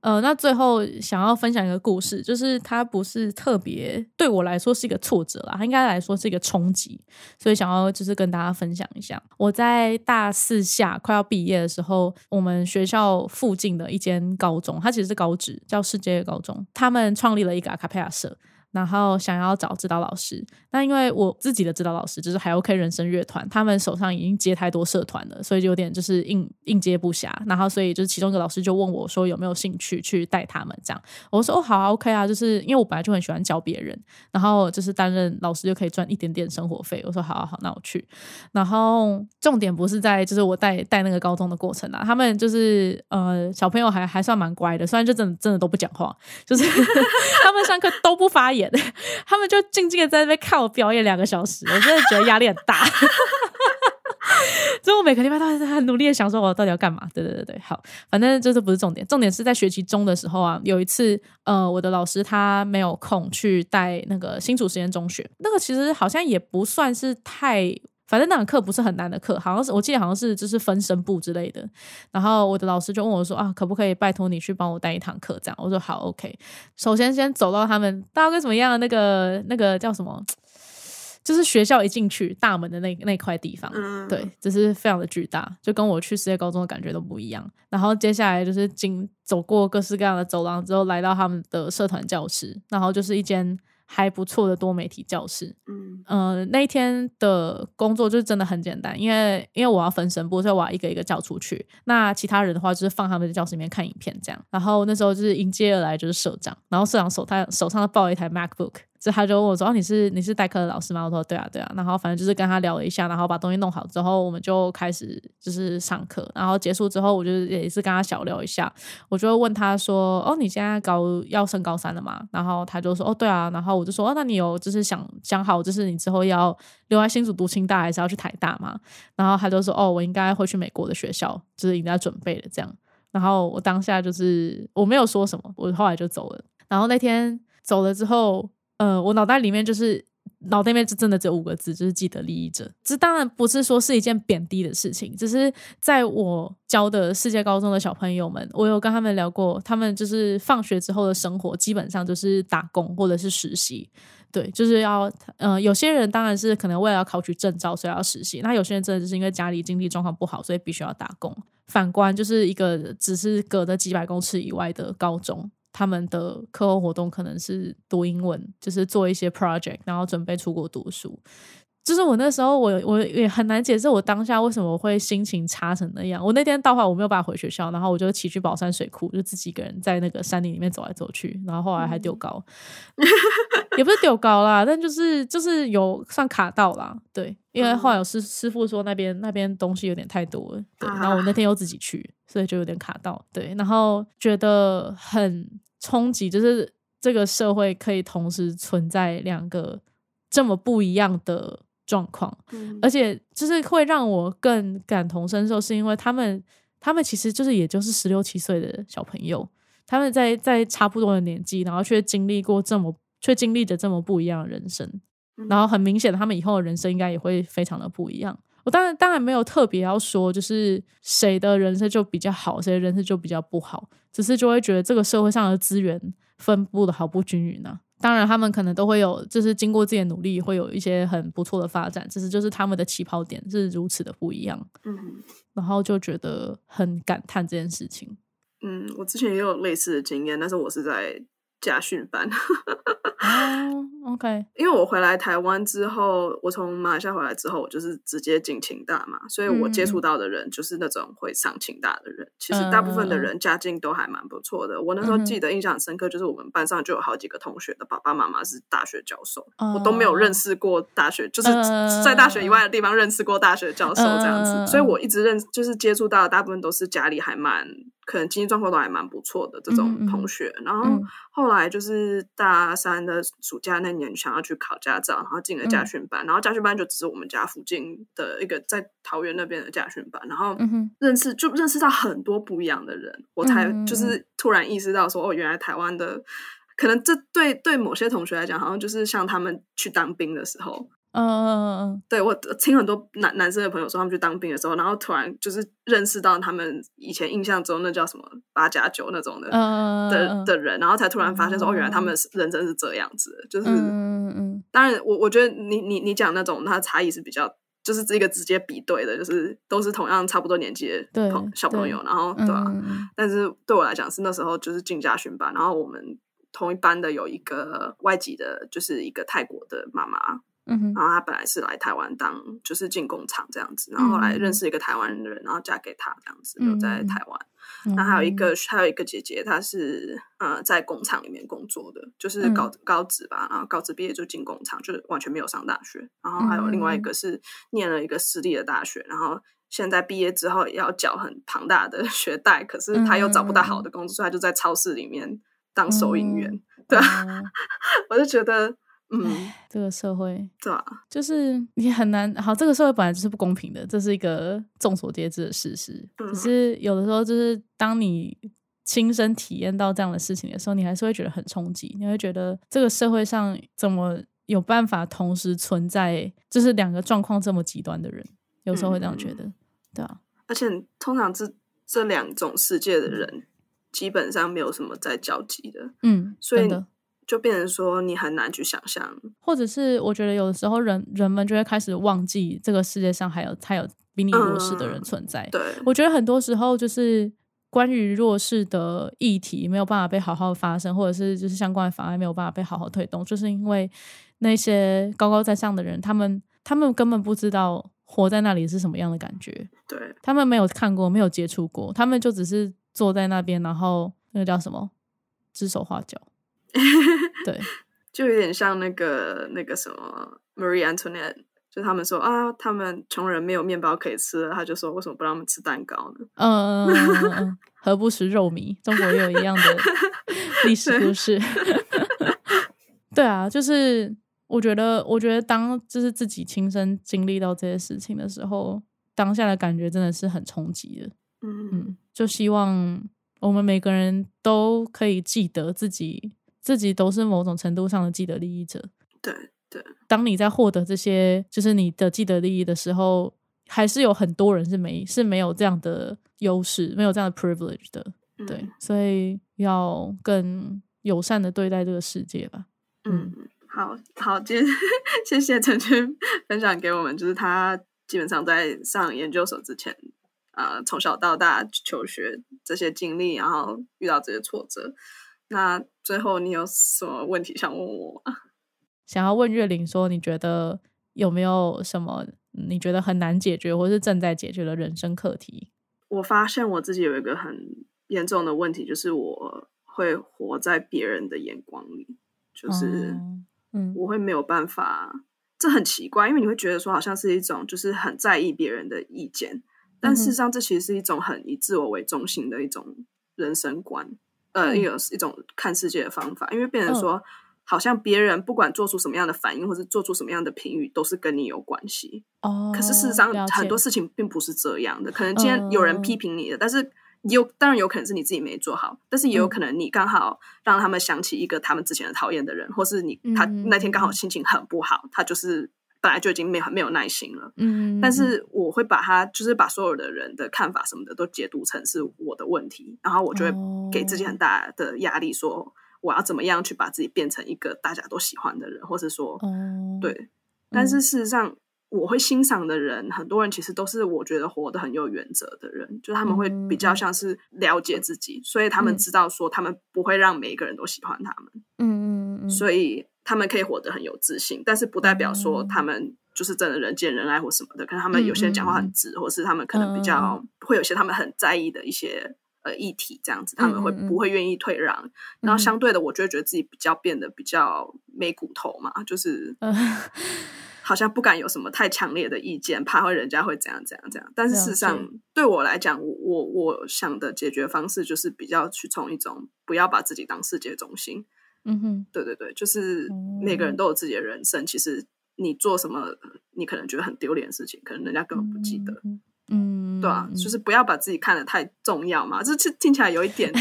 呃，那最后想要分享一个故事，就是它不是特别对我来说是一个挫折啦，它应该来说是一个冲击，所以想要就是跟大家分享一下。我在大四下快要毕业的时候，我们学校附近的一间高中，它其实是高职，叫世界高中，他们创立了一个阿卡贝亚社。然后想要找指导老师，那因为我自己的指导老师就是还 OK 人生乐团，他们手上已经接太多社团了，所以就有点就是应应接不暇。然后所以就是其中一个老师就问我说有没有兴趣去带他们这样，我说哦好啊 OK 啊，就是因为我本来就很喜欢教别人，然后就是担任老师就可以赚一点点生活费。我说好好好，那我去。然后重点不是在就是我带带那个高中的过程啊，他们就是呃小朋友还还算蛮乖的，虽然就真的真的都不讲话，就是 [LAUGHS] 他们上课都不发言。演他们就静静的在那边看我表演两个小时，我真的觉得压力很大。[LAUGHS] 所以我每个礼拜都在很努力的想说，我到底要干嘛？对对对对，好，反正这是不是重点，重点是在学期中的时候啊，有一次，呃，我的老师他没有空去带那个新竹实验中学，那个其实好像也不算是太。反正那堂课不是很难的课，好像是我记得好像是就是分声部之类的。然后我的老师就问我说：“啊，可不可以拜托你去帮我带一堂课？”这样我说：“好，OK。”首先先走到他们大概怎么样？那个那个叫什么？就是学校一进去大门的那那块地方，对，只是非常的巨大，就跟我去世界高中的感觉都不一样。然后接下来就是经走过各式各样的走廊之后，来到他们的社团教室，然后就是一间。还不错的多媒体教室，嗯，呃，那一天的工作就是真的很简单，因为因为我要分神部，所以我要一个一个叫出去。那其他人的话就是放他们在教室里面看影片这样。然后那时候就是迎接而来就是社长，然后社长手他手上抱一台 MacBook，就他就问我说：“哦，你是你是代课的老师吗？”我说：“对啊，对啊。”然后反正就是跟他聊了一下，然后把东西弄好之后，我们就开始就是上课。然后结束之后，我就也是跟他小聊一下。我就问他说：“哦，你现在高要升高三了吗？”然后他就说：“哦，对啊。”然后我就说：“哦，那你有就是想想好，就是你之后要留在新竹读清大，还是要去台大吗？”然后他就说：“哦，我应该会去美国的学校，就是应该准备的这样。”然后我当下就是我没有说什么，我后来就走了。然后那天走了之后。呃，我脑袋里面就是脑袋里面就真的只有五个字，就是既得利益者。这当然不是说是一件贬低的事情，只是在我教的世界高中的小朋友们，我有跟他们聊过，他们就是放学之后的生活基本上就是打工或者是实习。对，就是要，呃，有些人当然是可能为了要考取证照所以要实习，那有些人真的就是因为家里经济状况不好，所以必须要打工。反观就是一个只是隔着几百公尺以外的高中。他们的课后活动可能是读英文，就是做一些 project，然后准备出国读书。就是我那时候，我我也很难解释我当下为什么会心情差成那样。我那天到话我没有办法回学校，然后我就骑去宝山水库，就自己一个人在那个山林里面走来走去，然后后来还丢高，也不是丢高啦，[LAUGHS] 但就是就是有算卡到啦。对，因为后来有师师傅说那边那边东西有点太多了，对，然后我那天又自己去，所以就有点卡到，对，然后觉得很冲击，就是这个社会可以同时存在两个这么不一样的。状况，而且就是会让我更感同身受，是因为他们，他们其实就是也就是十六七岁的小朋友，他们在在差不多的年纪，然后却经历过这么，却经历着这么不一样的人生，然后很明显，他们以后的人生应该也会非常的不一样。我当然当然没有特别要说，就是谁的人生就比较好，谁的人生就比较不好，只是就会觉得这个社会上的资源分布的好不均匀呢。当然，他们可能都会有，就是经过自己的努力，会有一些很不错的发展。只是就是他们的起跑点是如此的不一样，嗯，然后就觉得很感叹这件事情。嗯，我之前也有类似的经验，但是我是在。家训班，[LAUGHS] 哦，OK，因为我回来台湾之后，我从马来西亚回来之后，我就是直接进清大嘛，所以我接触到的人就是那种会上清大的人。其实大部分的人家境都还蛮不错的。我那时候记得印象很深刻，就是我们班上就有好几个同学的爸爸妈妈是大学教授，我都没有认识过大学，就是在大学以外的地方认识过大学教授这样子。所以我一直认，就是接触到的大部分都是家里还蛮。可能经济状况都还蛮不错的这种同学，然后后来就是大三的暑假那年想要去考驾照，然后进了驾训班，然后驾训班就只是我们家附近的一个在桃园那边的驾训班，然后认识就认识到很多不一样的人，我才就是突然意识到说哦，原来台湾的可能这对对某些同学来讲，好像就是像他们去当兵的时候。嗯嗯嗯嗯，对我听很多男男生的朋友说，他们去当兵的时候，然后突然就是认识到他们以前印象中那叫什么八加九那种的的的人，然后才突然发现说，哦，原来他们人生是这样子，就是嗯嗯。当然，我我觉得你你你讲那种，它差异是比较，就是这个直接比对的，就是都是同样差不多年纪的朋小朋友，然后对吧？但是对我来讲，是那时候就是进家训班，然后我们同一班的有一个外籍的，就是一个泰国的妈妈。然后他本来是来台湾当就是进工厂这样子，然后后来认识一个台湾人，然后嫁给他这样子留在台湾。那还有一个还有一个姐姐，她是呃在工厂里面工作的，就是高高职吧，然后高职毕业就进工厂，就是完全没有上大学。然后还有另外一个是念了一个私立的大学，然后现在毕业之后要缴很庞大的 [LAUGHS] 学贷，可是他又找不到好的工作，所以他就在超市里面当收银员。对啊，[LAUGHS] 我就觉得。嗯，[SIGHS] 这个社会对啊，就是你很难好。这个社会本来就是不公平的，这是一个众所皆知的事实。只是有的时候，就是当你亲身体验到这样的事情的时候，你还是会觉得很冲击。你会觉得这个社会上怎么有办法同时存在，就是两个状况这么极端的人？有时候会这样觉得，对啊。而且通常这这两种世界的人基本上没有什么在交集的。嗯，所以。就变成说你很难去想象，或者是我觉得有的时候人人们就会开始忘记这个世界上还有还有比你弱势的人存在。对，我觉得很多时候就是关于弱势的议题没有办法被好好发生，或者是就是相关的法案没有办法被好好推动，就是因为那些高高在上的人，他们他们根本不知道活在那里是什么样的感觉。对，他们没有看过，没有接触过，他们就只是坐在那边，然后那个叫什么，指手画脚。[LAUGHS] 对，就有点像那个那个什么 Marie Antoinette，就他们说啊，他们穷人没有面包可以吃，他就说为什么不让他们吃蛋糕呢？嗯嗯嗯嗯，[LAUGHS] 何不食肉糜？中国也有一样的 [LAUGHS] 历史故事。对啊，就是我觉得，我觉得当就是自己亲身经历到这些事情的时候，当下的感觉真的是很冲击的。嗯嗯，就希望我们每个人都可以记得自己，自己都是某种程度上的既得利益者。对对，当你在获得这些就是你的既得利益的时候，还是有很多人是没是没有这样的优势，没有这样的 privilege 的。对，所以要更友善的对待这个世界吧。嗯，好好，今天 [LAUGHS] 谢谢陈军分享给我们，就是他基本上在上研究所之前，呃，从小到大求学这些经历，然后遇到这些挫折。那最后你有什么问题想问我吗？[LAUGHS] 想要问月玲说，你觉得有没有什么你觉得很难解决，或是正在解决的人生课题？我发现我自己有一个很。严重的问题就是我会活在别人的眼光里，就是嗯，我会没有办法，这很奇怪，因为你会觉得说好像是一种就是很在意别人的意见，但事实上这其实是一种很以自我为中心的一种人生观，呃，一种一种看世界的方法，因为变成说好像别人不管做出什么样的反应或是做出什么样的评语，都是跟你有关系。哦。可是事实上很多事情并不是这样的，可能今天有人批评你的，但是。有当然有可能是你自己没做好，但是也有可能你刚好让他们想起一个他们之前的讨厌的人，或是你他那天刚好心情很不好，他就是本来就已经没没有耐心了。嗯，但是我会把他就是把所有的人的看法什么的都解读成是我的问题，然后我就会给自己很大的压力，说我要怎么样去把自己变成一个大家都喜欢的人，或是说对，但是事实上。我会欣赏的人，很多人其实都是我觉得活得很有原则的人，就他们会比较像是了解自己，所以他们知道说他们不会让每一个人都喜欢他们，嗯嗯嗯，所以他们可以活得很有自信，但是不代表说他们就是真的人见人爱或什么的，可能他们有些人讲话很直，或是他们可能比较会有些他们很在意的一些呃议题，这样子他们会不会愿意退让？然后相对的，我就会觉得自己比较变得比较没骨头嘛，就是。好像不敢有什么太强烈的意见，怕会人家会怎样怎样怎样。但是事实上，对我来讲，我我想的解决方式就是比较去从一种不要把自己当世界中心。嗯哼，对对对，就是每个人都有自己的人生。其实你做什么，你可能觉得很丢脸的事情，可能人家根本不记得。嗯，对啊，就是不要把自己看得太重要嘛。这这听起来有一点，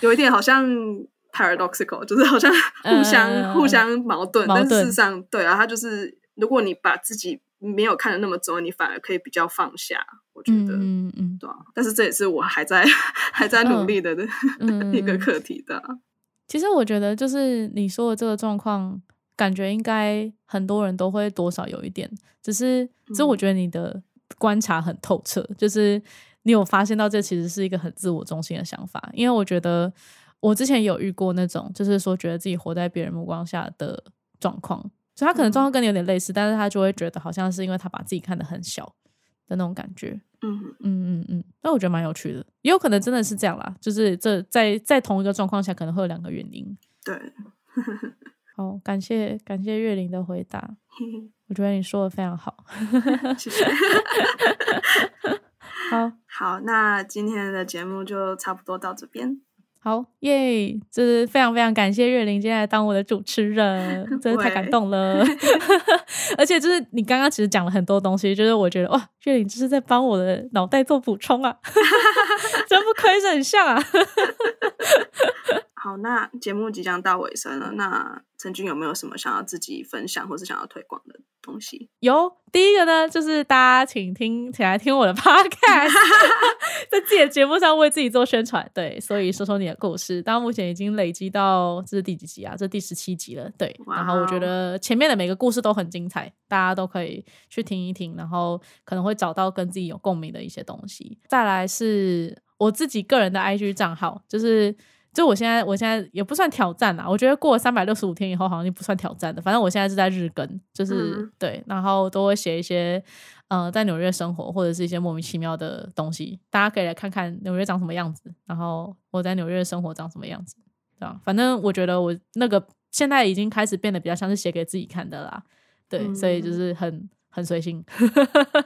有一点好像 paradoxical，就是好像 [LAUGHS] 互相互相矛盾。但事实上，对啊，他就是。如果你把自己没有看得那么重，你反而可以比较放下。我觉得，嗯嗯，对啊。但是这也是我还在 [LAUGHS] 还在努力的的 [LAUGHS] 一个课题的。其实我觉得，就是你说的这个状况，感觉应该很多人都会多少有一点。只是，其实我觉得你的观察很透彻，就是你有发现到这其实是一个很自我中心的想法。因为我觉得我之前有遇过那种，就是说觉得自己活在别人目光下的状况。所以他可能状况跟你有点类似，但是他就会觉得好像是因为他把自己看得很小的那种感觉。嗯嗯嗯嗯，那我觉得蛮有趣的，也有可能真的是这样啦。就是这在在同一个状况下，可能会有两个原因。对，[LAUGHS] 好，感谢感谢月玲的回答，我觉得你说的非常好。[LAUGHS] 谢谢。好 [LAUGHS] 好，那今天的节目就差不多到这边。好耶！就是非常非常感谢月玲今天来当我的主持人，[LAUGHS] 真的太感动了。[LAUGHS] 而且就是你刚刚其实讲了很多东西，就是我觉得哇，月玲就是在帮我的脑袋做补充啊，[LAUGHS] 真不愧是很像啊。好，那节目即将到尾声了，那陈军有没有什么想要自己分享或是想要推广的东西？有，第一个呢，就是大家请听，请来听我的 [LAUGHS] podcast，[LAUGHS] 在自己的节目上为自己做宣传。对，所以说说你的故事，到目前已经累积到这是第几集啊？这第十七集了。对，然后我觉得前面的每个故事都很精彩，大家都可以去听一听，然后可能会找到跟自己有共鸣的一些东西。再来是我自己个人的 IG 账号，就是。就我现在，我现在也不算挑战啦。我觉得过了三百六十五天以后，好像就不算挑战的。反正我现在是在日更，就是对，然后都会写一些，呃，在纽约生活或者是一些莫名其妙的东西，大家可以来看看纽约长什么样子，然后我在纽约生活长什么样子，对吧？反正我觉得我那个现在已经开始变得比较像是写给自己看的啦。对，所以就是很很随性。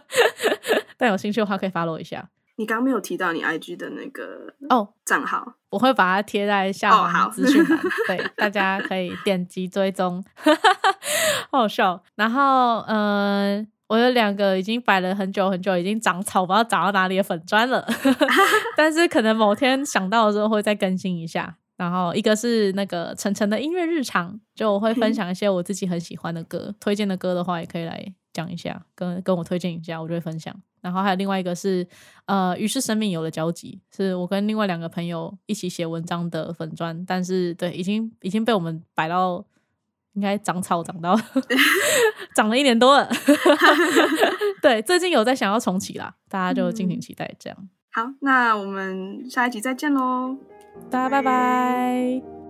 [LAUGHS] 但有兴趣的话，可以 follow 一下。你刚刚没有提到你 IG 的那个哦账号，我会把它贴在下方资讯栏，[LAUGHS] 对，大家可以点击追踪，好笑。然后，嗯，我有两个已经摆了很久很久，已经长草，不知道长到哪里的粉砖了，[LAUGHS] 但是可能某天想到的时候会再更新一下。然后，一个是那个晨晨的音乐日常，就我会分享一些我自己很喜欢的歌，推荐的歌的话也可以来讲一下，跟跟我推荐一下，我就会分享。然后还有另外一个是，呃，于是生命有了交集，是我跟另外两个朋友一起写文章的粉砖，但是对，已经已经被我们摆到应该长草长到 [LAUGHS] 长了一年多了，[LAUGHS] 对，最近有在想要重启啦，大家就敬请期待这样。好，那我们下一集再见喽，大家拜拜。